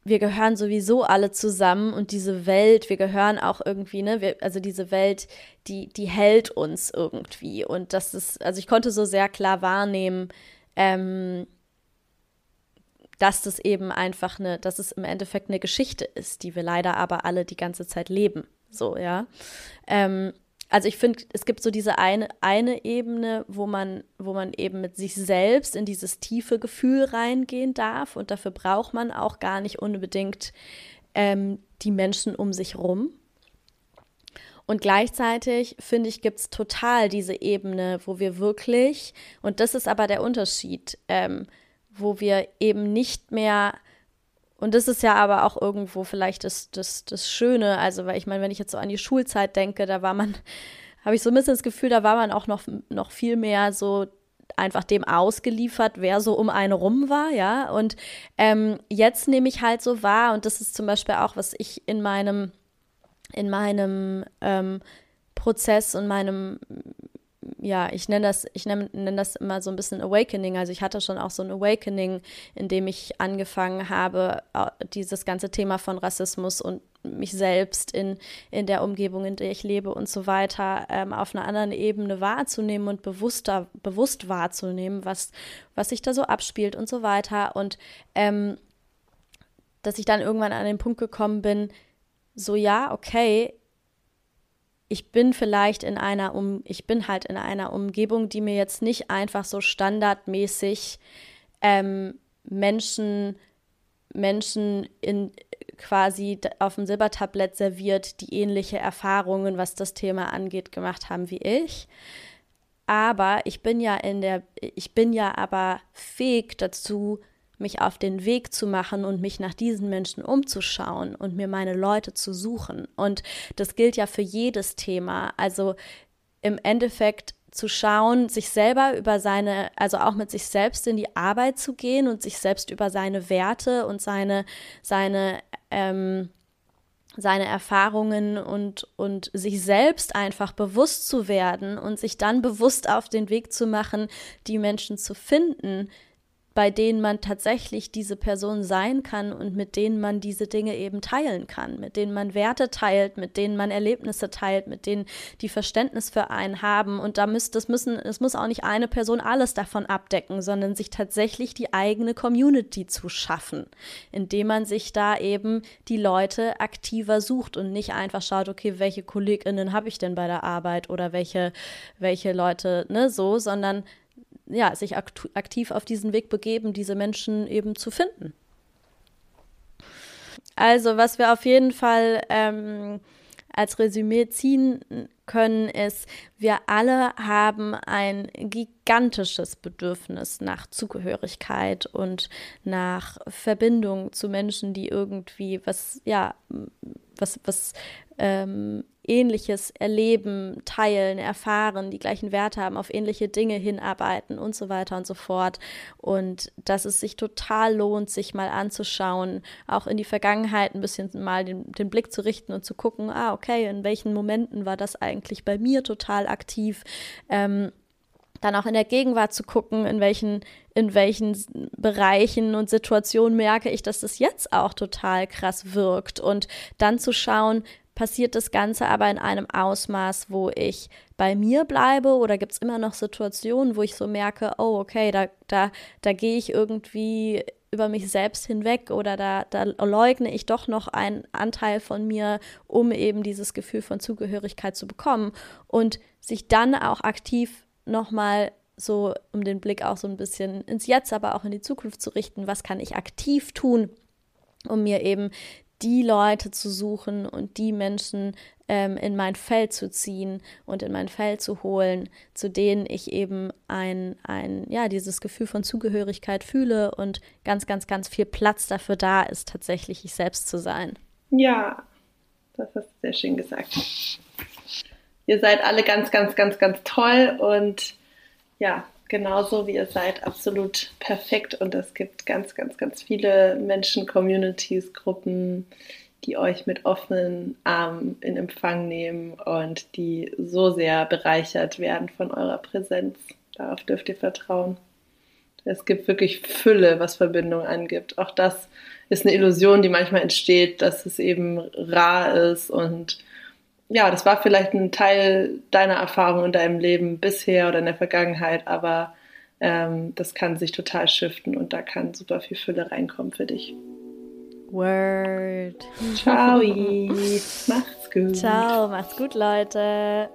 [SPEAKER 2] wir gehören sowieso alle zusammen und diese Welt, wir gehören auch irgendwie, ne, wir, also diese Welt, die, die hält uns irgendwie. Und das ist, also ich konnte so sehr klar wahrnehmen, ähm, dass das eben einfach eine, dass es im Endeffekt eine Geschichte ist, die wir leider aber alle die ganze Zeit leben. So, ja. Ähm, also ich finde, es gibt so diese eine, eine Ebene, wo man, wo man eben mit sich selbst in dieses tiefe Gefühl reingehen darf. Und dafür braucht man auch gar nicht unbedingt ähm, die Menschen um sich rum. Und gleichzeitig, finde ich, gibt es total diese Ebene, wo wir wirklich, und das ist aber der Unterschied, ähm, wo wir eben nicht mehr, und das ist ja aber auch irgendwo vielleicht das, das, das Schöne, also weil ich meine, wenn ich jetzt so an die Schulzeit denke, da war man, [LAUGHS] habe ich so ein bisschen das Gefühl, da war man auch noch, noch viel mehr so einfach dem ausgeliefert, wer so um einen rum war, ja. Und ähm, jetzt nehme ich halt so wahr, und das ist zum Beispiel auch, was ich in meinem in meinem ähm, Prozess und meinem, ja, ich nenne das, ich nenne, nenne das immer so ein bisschen Awakening. Also ich hatte schon auch so ein Awakening, in dem ich angefangen habe, dieses ganze Thema von Rassismus und mich selbst in, in der Umgebung, in der ich lebe und so weiter, ähm, auf einer anderen Ebene wahrzunehmen und bewusster, bewusst wahrzunehmen, was, was sich da so abspielt und so weiter. Und ähm, dass ich dann irgendwann an den Punkt gekommen bin, so ja, okay, ich bin vielleicht in einer um ich bin halt in einer Umgebung, die mir jetzt nicht einfach so standardmäßig ähm, Menschen Menschen in quasi auf dem Silbertablett serviert, die ähnliche Erfahrungen, was das Thema angeht, gemacht haben wie ich. Aber ich bin ja in der, ich bin ja aber fähig dazu, mich auf den Weg zu machen und mich nach diesen Menschen umzuschauen und mir meine Leute zu suchen. Und das gilt ja für jedes Thema. Also im Endeffekt zu schauen, sich selber über seine, also auch mit sich selbst in die Arbeit zu gehen und sich selbst über seine Werte und seine, seine, ähm, seine Erfahrungen und, und sich selbst einfach bewusst zu werden und sich dann bewusst auf den Weg zu machen, die Menschen zu finden, bei denen man tatsächlich diese Person sein kann und mit denen man diese Dinge eben teilen kann, mit denen man Werte teilt, mit denen man Erlebnisse teilt, mit denen die Verständnis für einen haben. Und da müsst, das müssen, es muss auch nicht eine Person alles davon abdecken, sondern sich tatsächlich die eigene Community zu schaffen, indem man sich da eben die Leute aktiver sucht und nicht einfach schaut, okay, welche KollegInnen habe ich denn bei der Arbeit oder welche, welche Leute, ne, so, sondern ja, sich aktiv auf diesen Weg begeben, diese Menschen eben zu finden. Also, was wir auf jeden Fall ähm, als Resümee ziehen können, ist, wir alle haben ein gigantisches Bedürfnis nach Zugehörigkeit und nach Verbindung zu Menschen, die irgendwie was, ja, was, was ähm, Ähnliches erleben, teilen, erfahren, die gleichen Werte haben, auf ähnliche Dinge hinarbeiten und so weiter und so fort. Und dass es sich total lohnt, sich mal anzuschauen, auch in die Vergangenheit ein bisschen mal den, den Blick zu richten und zu gucken, ah, okay, in welchen Momenten war das eigentlich bei mir total aktiv? Ähm, dann auch in der Gegenwart zu gucken, in welchen, in welchen Bereichen und Situationen merke ich, dass das jetzt auch total krass wirkt und dann zu schauen, passiert das Ganze aber in einem Ausmaß, wo ich bei mir bleibe? Oder gibt es immer noch Situationen, wo ich so merke, oh, okay, da, da, da gehe ich irgendwie über mich selbst hinweg oder da, da leugne ich doch noch einen Anteil von mir, um eben dieses Gefühl von Zugehörigkeit zu bekommen? Und sich dann auch aktiv nochmal so, um den Blick auch so ein bisschen ins Jetzt, aber auch in die Zukunft zu richten, was kann ich aktiv tun, um mir eben die Leute zu suchen und die Menschen ähm, in mein Feld zu ziehen und in mein Feld zu holen, zu denen ich eben ein, ein, ja, dieses Gefühl von Zugehörigkeit fühle und ganz, ganz, ganz viel Platz dafür da ist, tatsächlich ich selbst zu sein.
[SPEAKER 1] Ja, das hast du sehr schön gesagt. Ihr seid alle ganz, ganz, ganz, ganz toll und ja, genauso wie ihr seid, absolut perfekt. Und es gibt ganz, ganz, ganz viele Menschen, Communities, Gruppen, die euch mit offenen Armen in Empfang nehmen und die so sehr bereichert werden von eurer Präsenz. Darauf dürft ihr vertrauen. Es gibt wirklich Fülle, was Verbindung angibt. Auch das ist eine Illusion, die manchmal entsteht, dass es eben rar ist und ja, das war vielleicht ein Teil deiner Erfahrung in deinem Leben bisher oder in der Vergangenheit, aber ähm, das kann sich total shiften und da kann super viel Fülle reinkommen für dich.
[SPEAKER 2] Word.
[SPEAKER 1] Ciao. macht's gut.
[SPEAKER 2] Ciao, macht's gut, Leute.